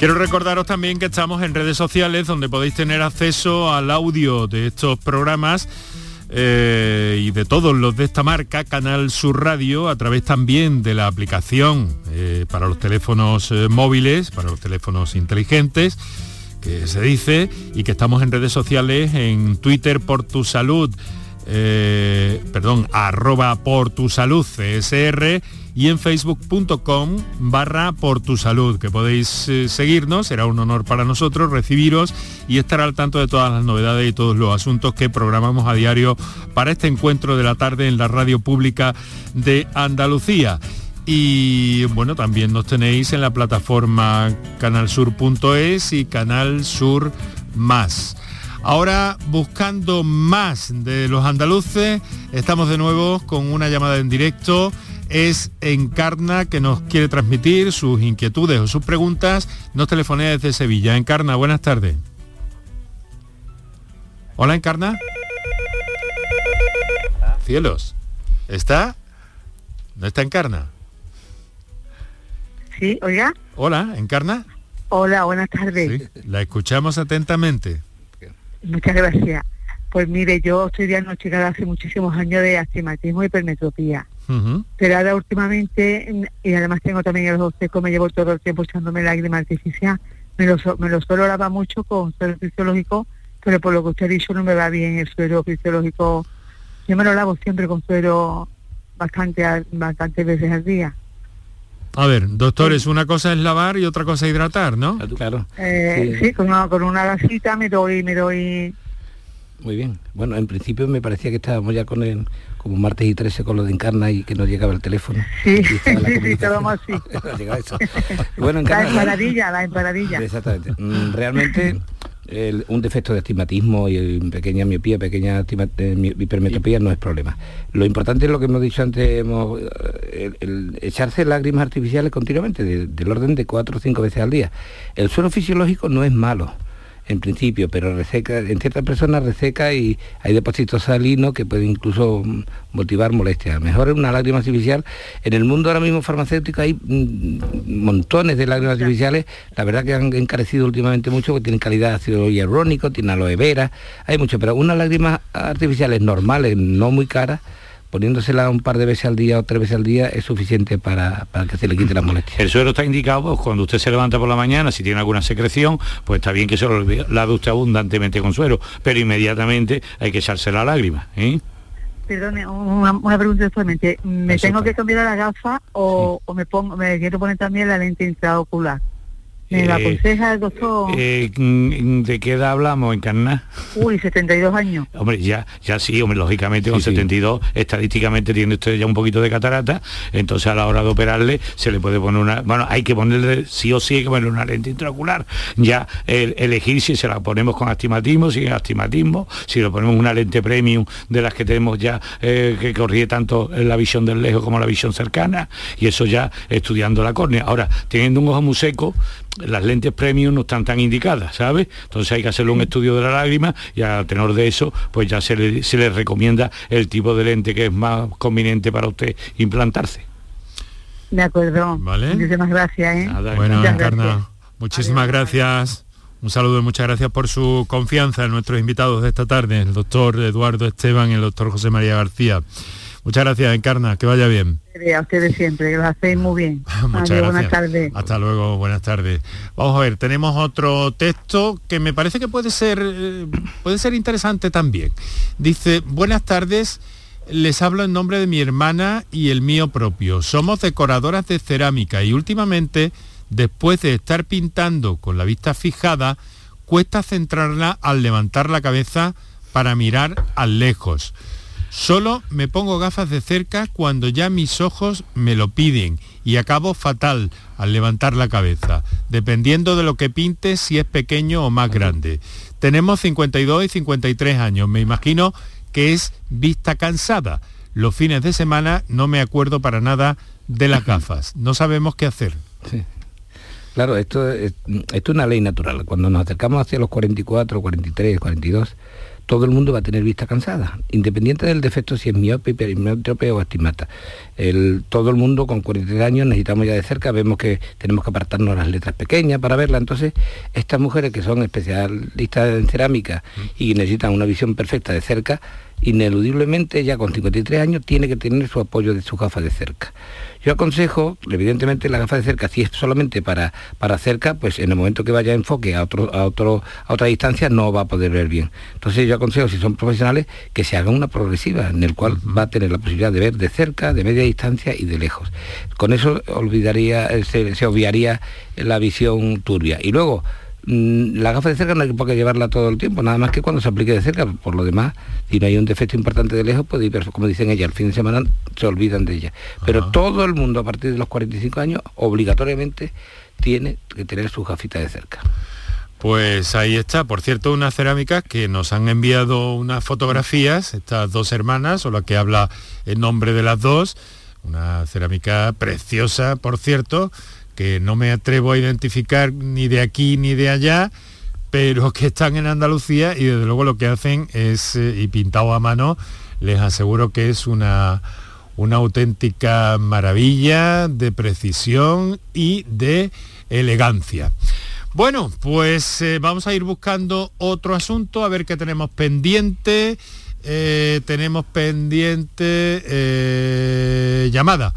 Quiero recordaros también que estamos en redes sociales donde podéis tener acceso al audio de estos programas eh, y de todos los de esta marca, Canal Sur Radio, a través también de la aplicación eh, para los teléfonos eh, móviles, para los teléfonos inteligentes, que se dice, y que estamos en redes sociales, en Twitter por tu salud, perdón, arroba por tu salud CSR y en facebook.com barra por tu salud, que podéis eh, seguirnos, será un honor para nosotros recibiros y estar al tanto de todas las novedades y todos los asuntos que programamos a diario para este encuentro de la tarde en la radio pública de Andalucía. Y bueno, también nos tenéis en la plataforma canalsur.es y Canal Sur Más. Ahora, buscando más de los andaluces, estamos de nuevo con una llamada en directo es Encarna que nos quiere transmitir sus inquietudes o sus preguntas. Nos telefonea desde Sevilla. Encarna, buenas tardes. Hola, Encarna. Cielos. ¿Está? ¿No está Encarna? Sí, oiga. Hola, Encarna. Hola, buenas tardes. la escuchamos atentamente. Muchas gracias. Pues mire, yo estoy diagnosticada hace muchísimos años de astigmatismo y hipermetropía. Pero ahora últimamente, y además tengo también el ojo seco, me llevo todo el tiempo echándome lágrima artificial. Me lo, me lo suelo lavar mucho con suelo fisiológico, pero por lo que usted ha dicho no me va bien el suelo fisiológico. Yo me lo lavo siempre con suero bastante, bastante veces al día. A ver, doctores, una cosa es lavar y otra cosa es hidratar, ¿no? Claro. Eh, sí, con, una, con una gasita me doy, me doy muy bien. Bueno, en principio me parecía que estábamos ya con el, como martes y 13 con lo de Encarna y que no llegaba el teléfono. Sí, sí, sí, estábamos así. bueno, Encarna, la empanadilla, la empanadilla. Exactamente. Mm, un defecto de estigmatismo y pequeña miopía, pequeña eh, hipermetropía no es problema. Lo importante es lo que hemos dicho antes, el, echarse lágrimas artificiales continuamente, del orden de cuatro o cinco veces al día. El suelo fisiológico no es malo en principio, pero reseca, en ciertas personas reseca y hay depósitos salinos que pueden incluso mm, motivar molestias. Mejor es una lágrima artificial. En el mundo ahora mismo farmacéutico hay mm, montones de lágrimas artificiales, la verdad que han encarecido últimamente mucho, porque tienen calidad de ácido hialurónico, tienen aloe vera, hay mucho, pero unas lágrimas artificiales normales, no muy caras, poniéndosela un par de veces al día o tres veces al día es suficiente para, que se le quite la molestia. El suero está indicado pues, cuando usted se levanta por la mañana, si tiene alguna secreción, pues está bien que se lo lave usted abundantemente con suero, pero inmediatamente hay que echarse la lágrima. ¿eh? Perdone, una, pregunta solamente. ¿Me tengo que cambiar la gafa o, o, me pongo, me quiero poner también la lente intraocular? ¿Me la eh, aconseja el doctor? Eh, mm, ¿De qué edad hablamos, Encarná? Uy, 72 años. Hombre, ya, ya sí, hombre, lógicamente con 72, estadísticamente tiene usted ya un poquito de catarata, entonces a la hora de operarle se le puede poner una... Bueno, hay que ponerle, sí o sí, hay que ponerle una lente intraocular. Ya elegir si se la ponemos con astigmatismo, sin astigmatismo, si le ponemos una lente premium de las que tenemos ya, eh, que corríe tanto la visión del lejos como la visión cercana, y eso ya estudiando la córnea. Ahora, teniendo un ojo muy seco, las lentes premium no están tan indicadas, ¿sabes? Entonces hay que hacerle un estudio de la lágrima y a tenor de eso, pues ya se le, recomienda el tipo de lente que es más conveniente para usted implantarse. De acuerdo. ¿Vale? Muchísimas gracias. ¿eh? bueno, Encarna, muchísimas gracias. Un saludo y muchas gracias por su confianza en nuestros invitados de esta tarde, el doctor Eduardo Esteban y el doctor José María García. Muchas gracias, Encarna, que vaya bien. A ustedes siempre, que lo hacéis muy bien. Muchas Buenas tardes. Hasta luego, buenas tardes. Vamos a ver, tenemos otro texto que me parece que puede ser, eh, puede ser interesante también. Dice, buenas tardes, les hablo en nombre de mi hermana y el mío propio. Somos decoradoras de cerámica y últimamente, después de estar pintando con la vista fijada, cuesta centrarla al levantar la cabeza para mirar al lejos. Solo me pongo gafas de cerca cuando ya mis ojos me lo piden y acabo fatal al levantar la cabeza, dependiendo de lo que pinte si es pequeño o más grande. Tenemos 52 y 53 años, me imagino que es vista cansada. Los fines de semana no me acuerdo para nada de las gafas. No sabemos qué hacer. Claro, esto es, esto es una ley natural. Cuando nos acercamos hacia los 44, 43, 42, todo el mundo va a tener vista cansada, independiente del defecto si es miope, hipermiope o astigmata. El, todo el mundo con 43 años necesitamos ya de cerca, vemos que tenemos que apartarnos las letras pequeñas para verla. Entonces, estas mujeres que son especialistas en cerámica y necesitan una visión perfecta de cerca, ineludiblemente ya con 53 años tiene que tener su apoyo de su gafas de cerca. Yo aconsejo, evidentemente, la gafa de cerca, si es solamente para, para cerca, pues en el momento que vaya enfoque a, otro, a, otro, a otra distancia no va a poder ver bien. Entonces yo aconsejo, si son profesionales, que se haga una progresiva, en el cual va a tener la posibilidad de ver de cerca, de media distancia y de lejos. Con eso olvidaría, se, se obviaría la visión turbia. Y luego, la gafa de cerca no hay que llevarla todo el tiempo, nada más que cuando se aplique de cerca. Por lo demás, si no hay un defecto importante de lejos, puede ir, como dicen ella, el fin de semana se olvidan de ella. Pero todo el mundo a partir de los 45 años, obligatoriamente, tiene que tener su gafita de cerca. Pues ahí está, por cierto, unas cerámicas que nos han enviado unas fotografías, estas dos hermanas, o la que habla en nombre de las dos, una cerámica preciosa, por cierto, que no me atrevo a identificar ni de aquí ni de allá, pero que están en Andalucía y desde luego lo que hacen es, eh, y pintado a mano, les aseguro que es una, una auténtica maravilla de precisión y de elegancia. Bueno, pues eh, vamos a ir buscando otro asunto, a ver qué tenemos pendiente. Eh, tenemos pendiente llamada.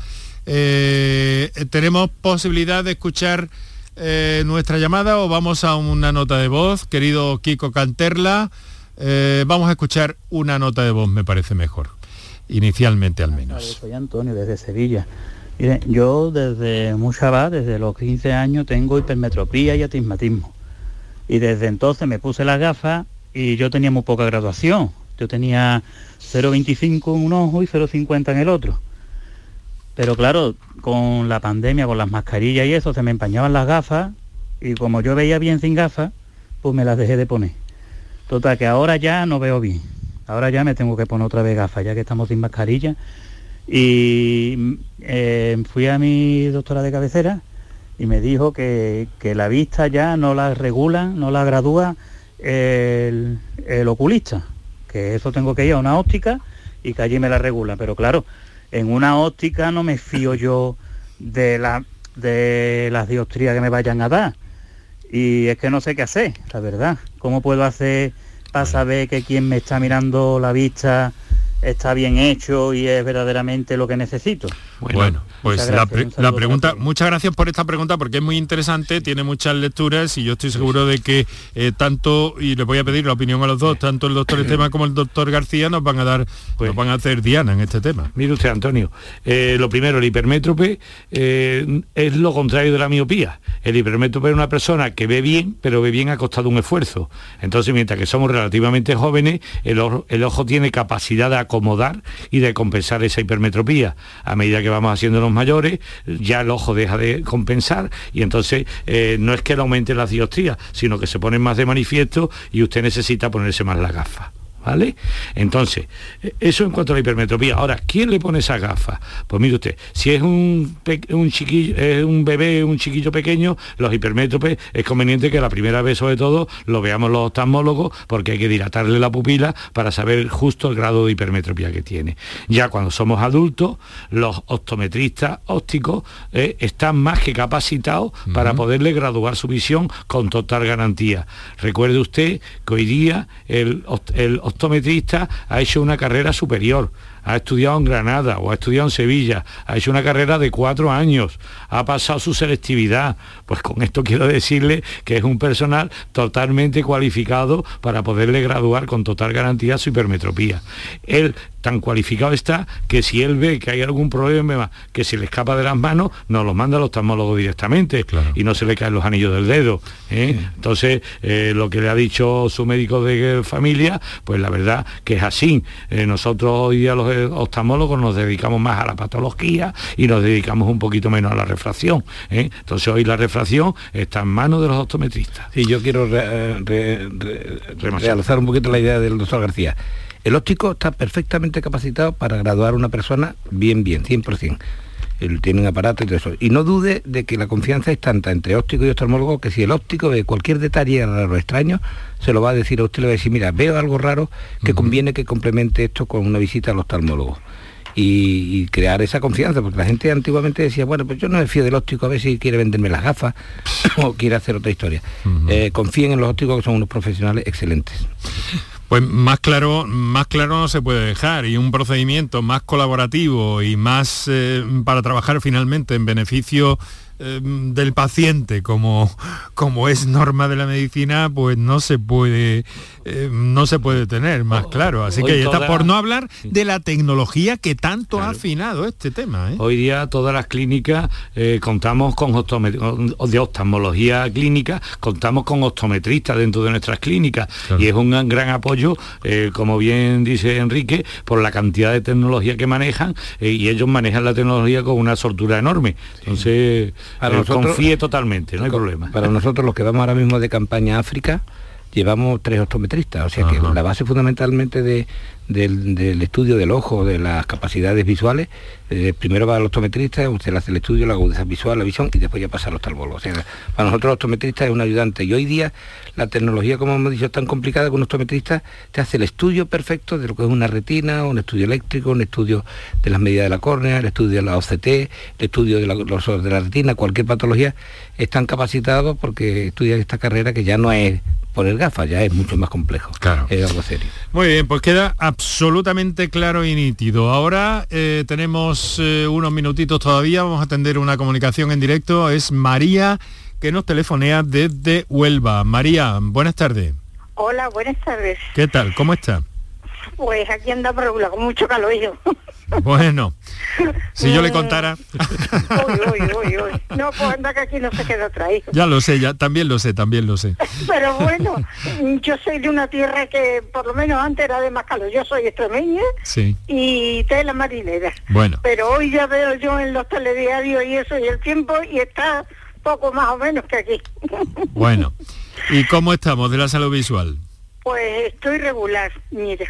Eh, ¿Tenemos posibilidad de escuchar eh, nuestra llamada o vamos a una nota de voz? Querido Kiko Canterla, eh, vamos a escuchar una nota de voz, me parece mejor, inicialmente al menos. soy Antonio desde Sevilla. Yo desde muy chaval, desde los 15 años, tengo hipermetropía y atismatismo. Y desde entonces me puse las gafas y yo tenía muy poca graduación. Yo tenía 0,25 en un ojo y 0,50 en el otro. Pero claro, con la pandemia, con las mascarillas y eso, se me empañaban las gafas y como yo veía bien sin gafas, pues me las dejé de poner. Total, que ahora ya no veo bien. Ahora ya me tengo que poner otra vez gafas, ya que estamos sin mascarilla. Y eh, fui a mi doctora de cabecera y me dijo que, la vista ya no la regula, no la gradúa el, el oculista, que eso tengo que ir a una óptica y que allí me la regula. Pero claro, en una óptica no me fío yo de, la, de las diostrías que me vayan a dar. Y es que no sé qué hacer, la verdad. ¿Cómo puedo hacer para saber que quien me está mirando la vista está bien hecho y es verdaderamente lo que necesito. Bueno, pues la, pregunta, muchas gracias por esta pregunta porque es muy interesante, tiene muchas lecturas y yo estoy seguro de que eh, tanto, y le voy a pedir la opinión a los dos, tanto el doctor Estema como el doctor García nos van a dar, pues, nos van a hacer diana en este tema. Mire usted, Antonio, eh, lo primero, el hipermétrope eh, es lo contrario de la miopía. El hipermétrope es una persona que ve bien, pero ve bien a costa de un esfuerzo. Entonces, mientras que somos relativamente jóvenes, el ojo, el ojo tiene capacidad de acomodar y de compensar esa hipermetropía. A medida que vamos haciendo los mayores, ya el ojo deja de compensar y entonces eh, no es que le aumente la diostría, sino que se ponen más de manifiesto y usted necesita ponerse más la gafa. ¿Vale? Entonces, e, eso en cuanto a la hipermetropía. Ahora, ¿quién le pone esa gafa? Pues mire usted, si es un, un, chiquillo, es un bebé, un chiquillo pequeño, los hipermétropes es conveniente que la primera vez sobre todo lo veamos los oftalmólogos porque hay que dilatarle la pupila para saber justo el grado de hipermetropía que tiene. Ya cuando somos adultos, los optometristas ópticos eh, están más que capacitados para poderle graduar su visión con total garantía. Recuerde usted que hoy día el, el optometrista ha hecho una carrera superior, ha estudiado en Granada o ha estudiado en Sevilla, ha hecho una carrera de cuatro años, ha pasado su selectividad. Pues con esto quiero decirle que es un personal totalmente cualificado para poderle graduar con total garantía su hipermetropía. Él tan cualificado está que si él ve que hay algún problema que se le escapa de las manos, nos lo manda al oftalmólogo directamente y no se le caen los anillos del dedo. ¿eh? Entonces, eh, lo que le ha dicho su médico de familia, pues la verdad que es así. Eh, nosotros hoy día los oftalmólogos nos dedicamos más a la patología y nos dedicamos un poquito menos a la refracción. Entonces hoy la refracción está en manos de los optometristas. Y yo quiero realzar un poquito la idea del doctor García. El óptico está perfectamente capacitado para graduar a una persona bien, bien, 100%. Él tiene un aparato y todo eso. Y no dude de que la confianza es tanta entre óptico y oftalmólogo que si el óptico ve cualquier detalle raro extraño, se lo va a decir a usted, le va a decir, mira, veo algo raro que conviene que complemente esto con una visita al oftalmólogo. Y, crear esa confianza, porque la gente antiguamente decía, bueno, pues yo no me fío del óptico a ver si quiere venderme las gafas o quiere hacer otra historia. Eh, confíen en los ópticos que son unos profesionales excelentes. Pues más claro, más claro no se puede dejar y un procedimiento más colaborativo y más eh, para trabajar finalmente en beneficio eh, del paciente como, como es norma de la medicina, pues no se puede eh, no se puede tener más claro. Así que está por no hablar de la tecnología que tanto ha afinado este tema. ¿eh? Hoy día todas las clínicas eh, contamos con de oftalmología clínica, contamos con optometristas dentro de nuestras clínicas y es un gran, apoyo, como bien dice Enrique, por la cantidad de tecnología que manejan y ellos manejan la tecnología con una soltura enorme. Entonces, confíe totalmente, no hay problema. Para nosotros los que vamos ahora mismo de campaña África, llevamos tres optometristas, o sea que la base fundamentalmente de, del, estudio del ojo, de las capacidades visuales, eh, primero va al optometrista, usted le hace el estudio, la agudeza visual, la visión y después ya pasa al oftalmólogo. O sea, para nosotros el optometrista es un ayudante y hoy día la tecnología, como hemos dicho, es tan complicada que un optometrista te hace el estudio perfecto de lo que es una retina, un estudio eléctrico, un estudio de las medidas de la córnea, el estudio de la OCT, el estudio de la, de la retina, cualquier patología, están capacitados porque estudian esta carrera que ya no es poner gafas, ya es mucho más complejo. Claro. Es algo serio. Muy bien, pues queda absolutamente claro y nítido. Ahora eh, tenemos eh, unos minutitos todavía, vamos a atender una comunicación en directo. Es María que nos telefonea desde Huelva. María, buenas tardes. Hola, buenas tardes. ¿Qué tal? ¿Cómo está? Pues aquí anda por con mucho calor. Bueno, si yo le contara... uy, uy, uy, No, pues anda que aquí no se queda traído. Ya lo sé, ya también lo sé, también lo sé. Pero bueno, yo soy de una tierra que por lo menos antes era de Macalo. Yo soy extremeña sí. y tela marinera. Bueno. Pero hoy ya veo yo en los telediarios y eso y el tiempo y está poco más o menos que aquí. Bueno, ¿y cómo estamos de la salud visual? Pues estoy regular, mira.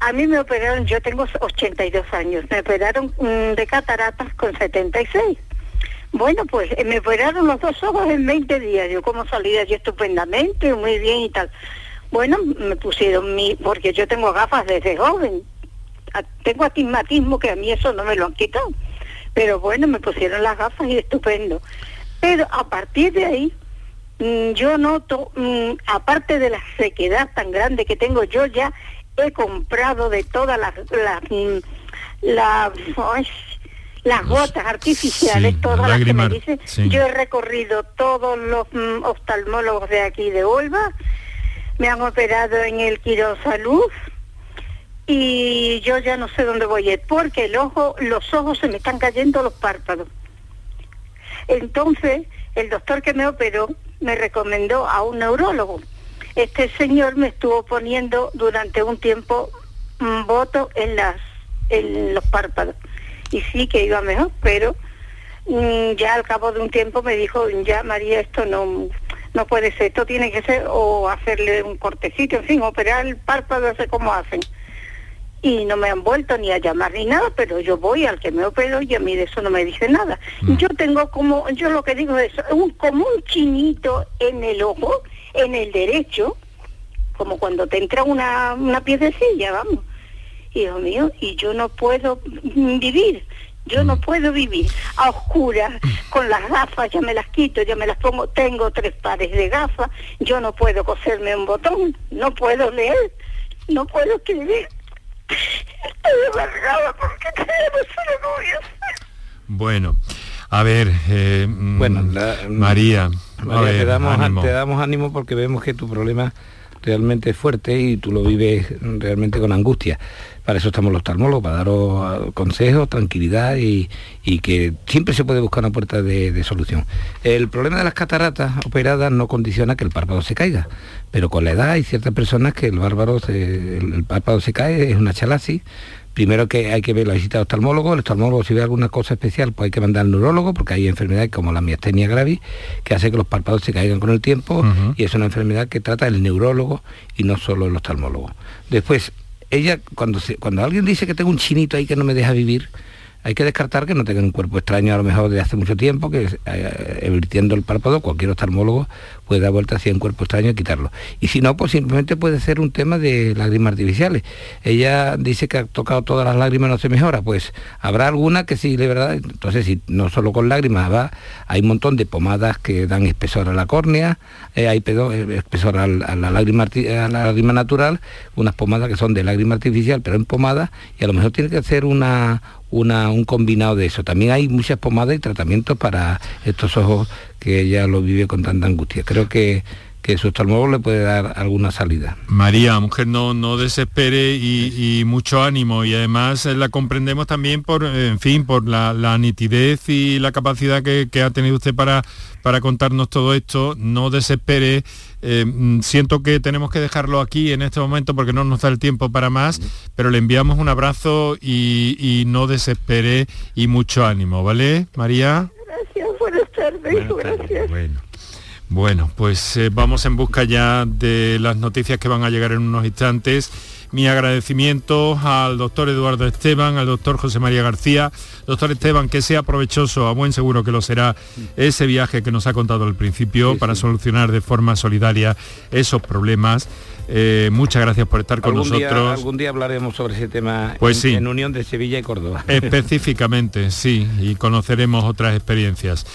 A mí me operaron, yo tengo 82 años, me operaron mm, de cataratas con 76. Bueno, pues eh, me operaron los dos ojos en 20 días. Yo como salí allí estupendamente, muy bien y tal. Bueno, me pusieron mi, porque yo tengo gafas desde joven. Tengo astigmatismo que a mí eso no me lo han quitado. Pero bueno, me pusieron las gafas y estupendo. Pero a partir de ahí, mm, yo noto, mm, aparte de la sequedad tan grande que tengo, yo ya he comprado de todas las, las, mm, las, las gotas artificiales, todas las que me dicen. Yo he recorrido todos los oftalmólogos de aquí de Olva, me han operado en el Quiro Salud y yo ya no sé dónde voy a ir porque el ojo, los ojos se me están cayendo los párpados. Entonces, el doctor que me operó me recomendó a un neurólogo. Este señor me estuvo poniendo durante un tiempo un voto en las en los párpados. Y sí que iba mejor, pero mm, ya al cabo de un tiempo me dijo, ya María, esto no no puede ser, esto tiene que ser o hacerle un cortecito, en fin, operar el párpado, sé cómo hacen y no me han vuelto ni a llamar ni nada, pero yo voy al que me operó y a mí de eso no me dice nada. Mm. Yo tengo como, yo lo que digo es un, como un chinito en el ojo, en el derecho, como cuando te entra una, una piedecilla, vamos. Hijo mío, y yo no puedo vivir, yo no mm. puedo vivir a oscuras, con las gafas, ya me las quito, ya me las pongo, tengo tres pares de gafas, yo no puedo coserme un botón, no puedo leer, no puedo escribir bueno, a ver, eh, mm, bueno, María, te, damos, ánimo. te damos ánimo porque vemos que tu problema realmente es fuerte y tú lo vives realmente con angustia. Para eso estamos los oftalmólogos, para daros ah, consejos, tranquilidad y, que siempre se puede buscar una puerta de, solución. El problema de las cataratas operadas no condiciona que el párpado se caiga, pero con la edad hay ciertas personas que el, bárbaro el, párpado se cae, es una chalasis, primero que hay que ver la visita al oftalmólogo, el oftalmólogo si ve alguna cosa especial pues hay que mandar al neurólogo porque hay enfermedades como la miastenia gravis que hace que los párpados se caigan con el tiempo y es una enfermedad que trata el neurólogo y no solo el oftalmólogo. Después, ella, cuando, cuando alguien dice que tengo un chinito ahí que no me deja vivir, hay que descartar que no tenga un cuerpo extraño a lo mejor de hace mucho tiempo, que eh, el párpado, cualquier oftalmólogo puede dar vuelta hacia un cuerpo extraño y quitarlo. Y si no, pues simplemente puede ser un tema de lágrimas artificiales. Ella dice que ha tocado todas las lágrimas no se mejora, pues habrá alguna que sí, de verdad. Entonces, si no solo con lágrimas, va, hay un montón de pomadas que dan espesor a la córnea, eh, hay eh, espesor a, la lágrima, a la lágrima natural, unas pomadas que son de lágrima artificial, pero en pomada, y a lo mejor tiene que hacer una, un combinado de eso. También hay muchas pomadas y tratamientos para estos ojos que ella lo vive con tanta angustia. Creo que que su oftalmólogo le puede dar alguna salida. María, mujer, no, no desespere y, mucho ánimo y además eh, la comprendemos también por, en fin, por la, nitidez y la capacidad que, ha tenido usted para, para contarnos todo esto. No desespere. Eh, mm, siento que tenemos que dejarlo aquí en este momento porque no nos da el tiempo para más, pero le enviamos un abrazo y, no desespere y mucho ánimo, ¿vale, María? Gracias, buenas tardes, gracias. Bueno. Bueno, pues eh, vamos en busca ya de las noticias que van a llegar en unos instantes. Mi agradecimiento al doctor Eduardo Esteban, al doctor José María García. Doctor Esteban, que sea provechoso, a buen seguro que lo será, ese viaje que nos ha contado al principio para solucionar de forma solidaria esos problemas. Eh, muchas gracias por estar con nosotros. algún día hablaremos sobre ese tema pues en, en Unión de Sevilla y Córdoba. Específicamente, sí, y conoceremos otras experiencias.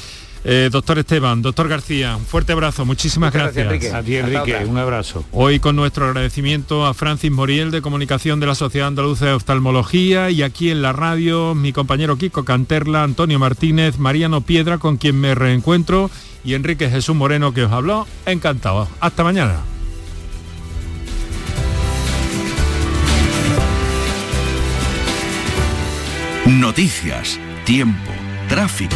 Eh, doctor Esteban, doctor García, un fuerte abrazo, muchísimas gracias. A ti, Enrique, un abrazo. Hoy con nuestro agradecimiento a Francis Moriel de Comunicación de la Sociedad Andaluza de Oftalmología y aquí en la radio mi compañero Kiko Canterla, Antonio Martínez, Mariano Piedra, con quien me reencuentro, y Enrique Jesús Moreno que os habló. Encantado. Hasta mañana. Noticias, tiempo, tráfico.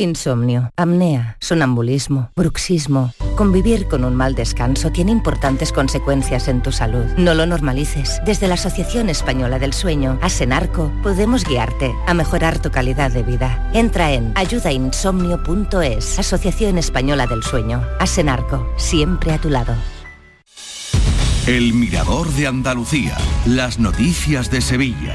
Insomnio, apnea, sonambulismo, bruxismo. Convivir con un mal descanso tiene importantes consecuencias en tu salud. No lo normalices. Desde la Asociación Española del Sueño, Asenarco, podemos guiarte a mejorar tu calidad de vida. Entra en ayudainsomnio.es, Asociación Española del Sueño. Asenarco, siempre a tu lado. El Mirador de Andalucía, las noticias de Sevilla.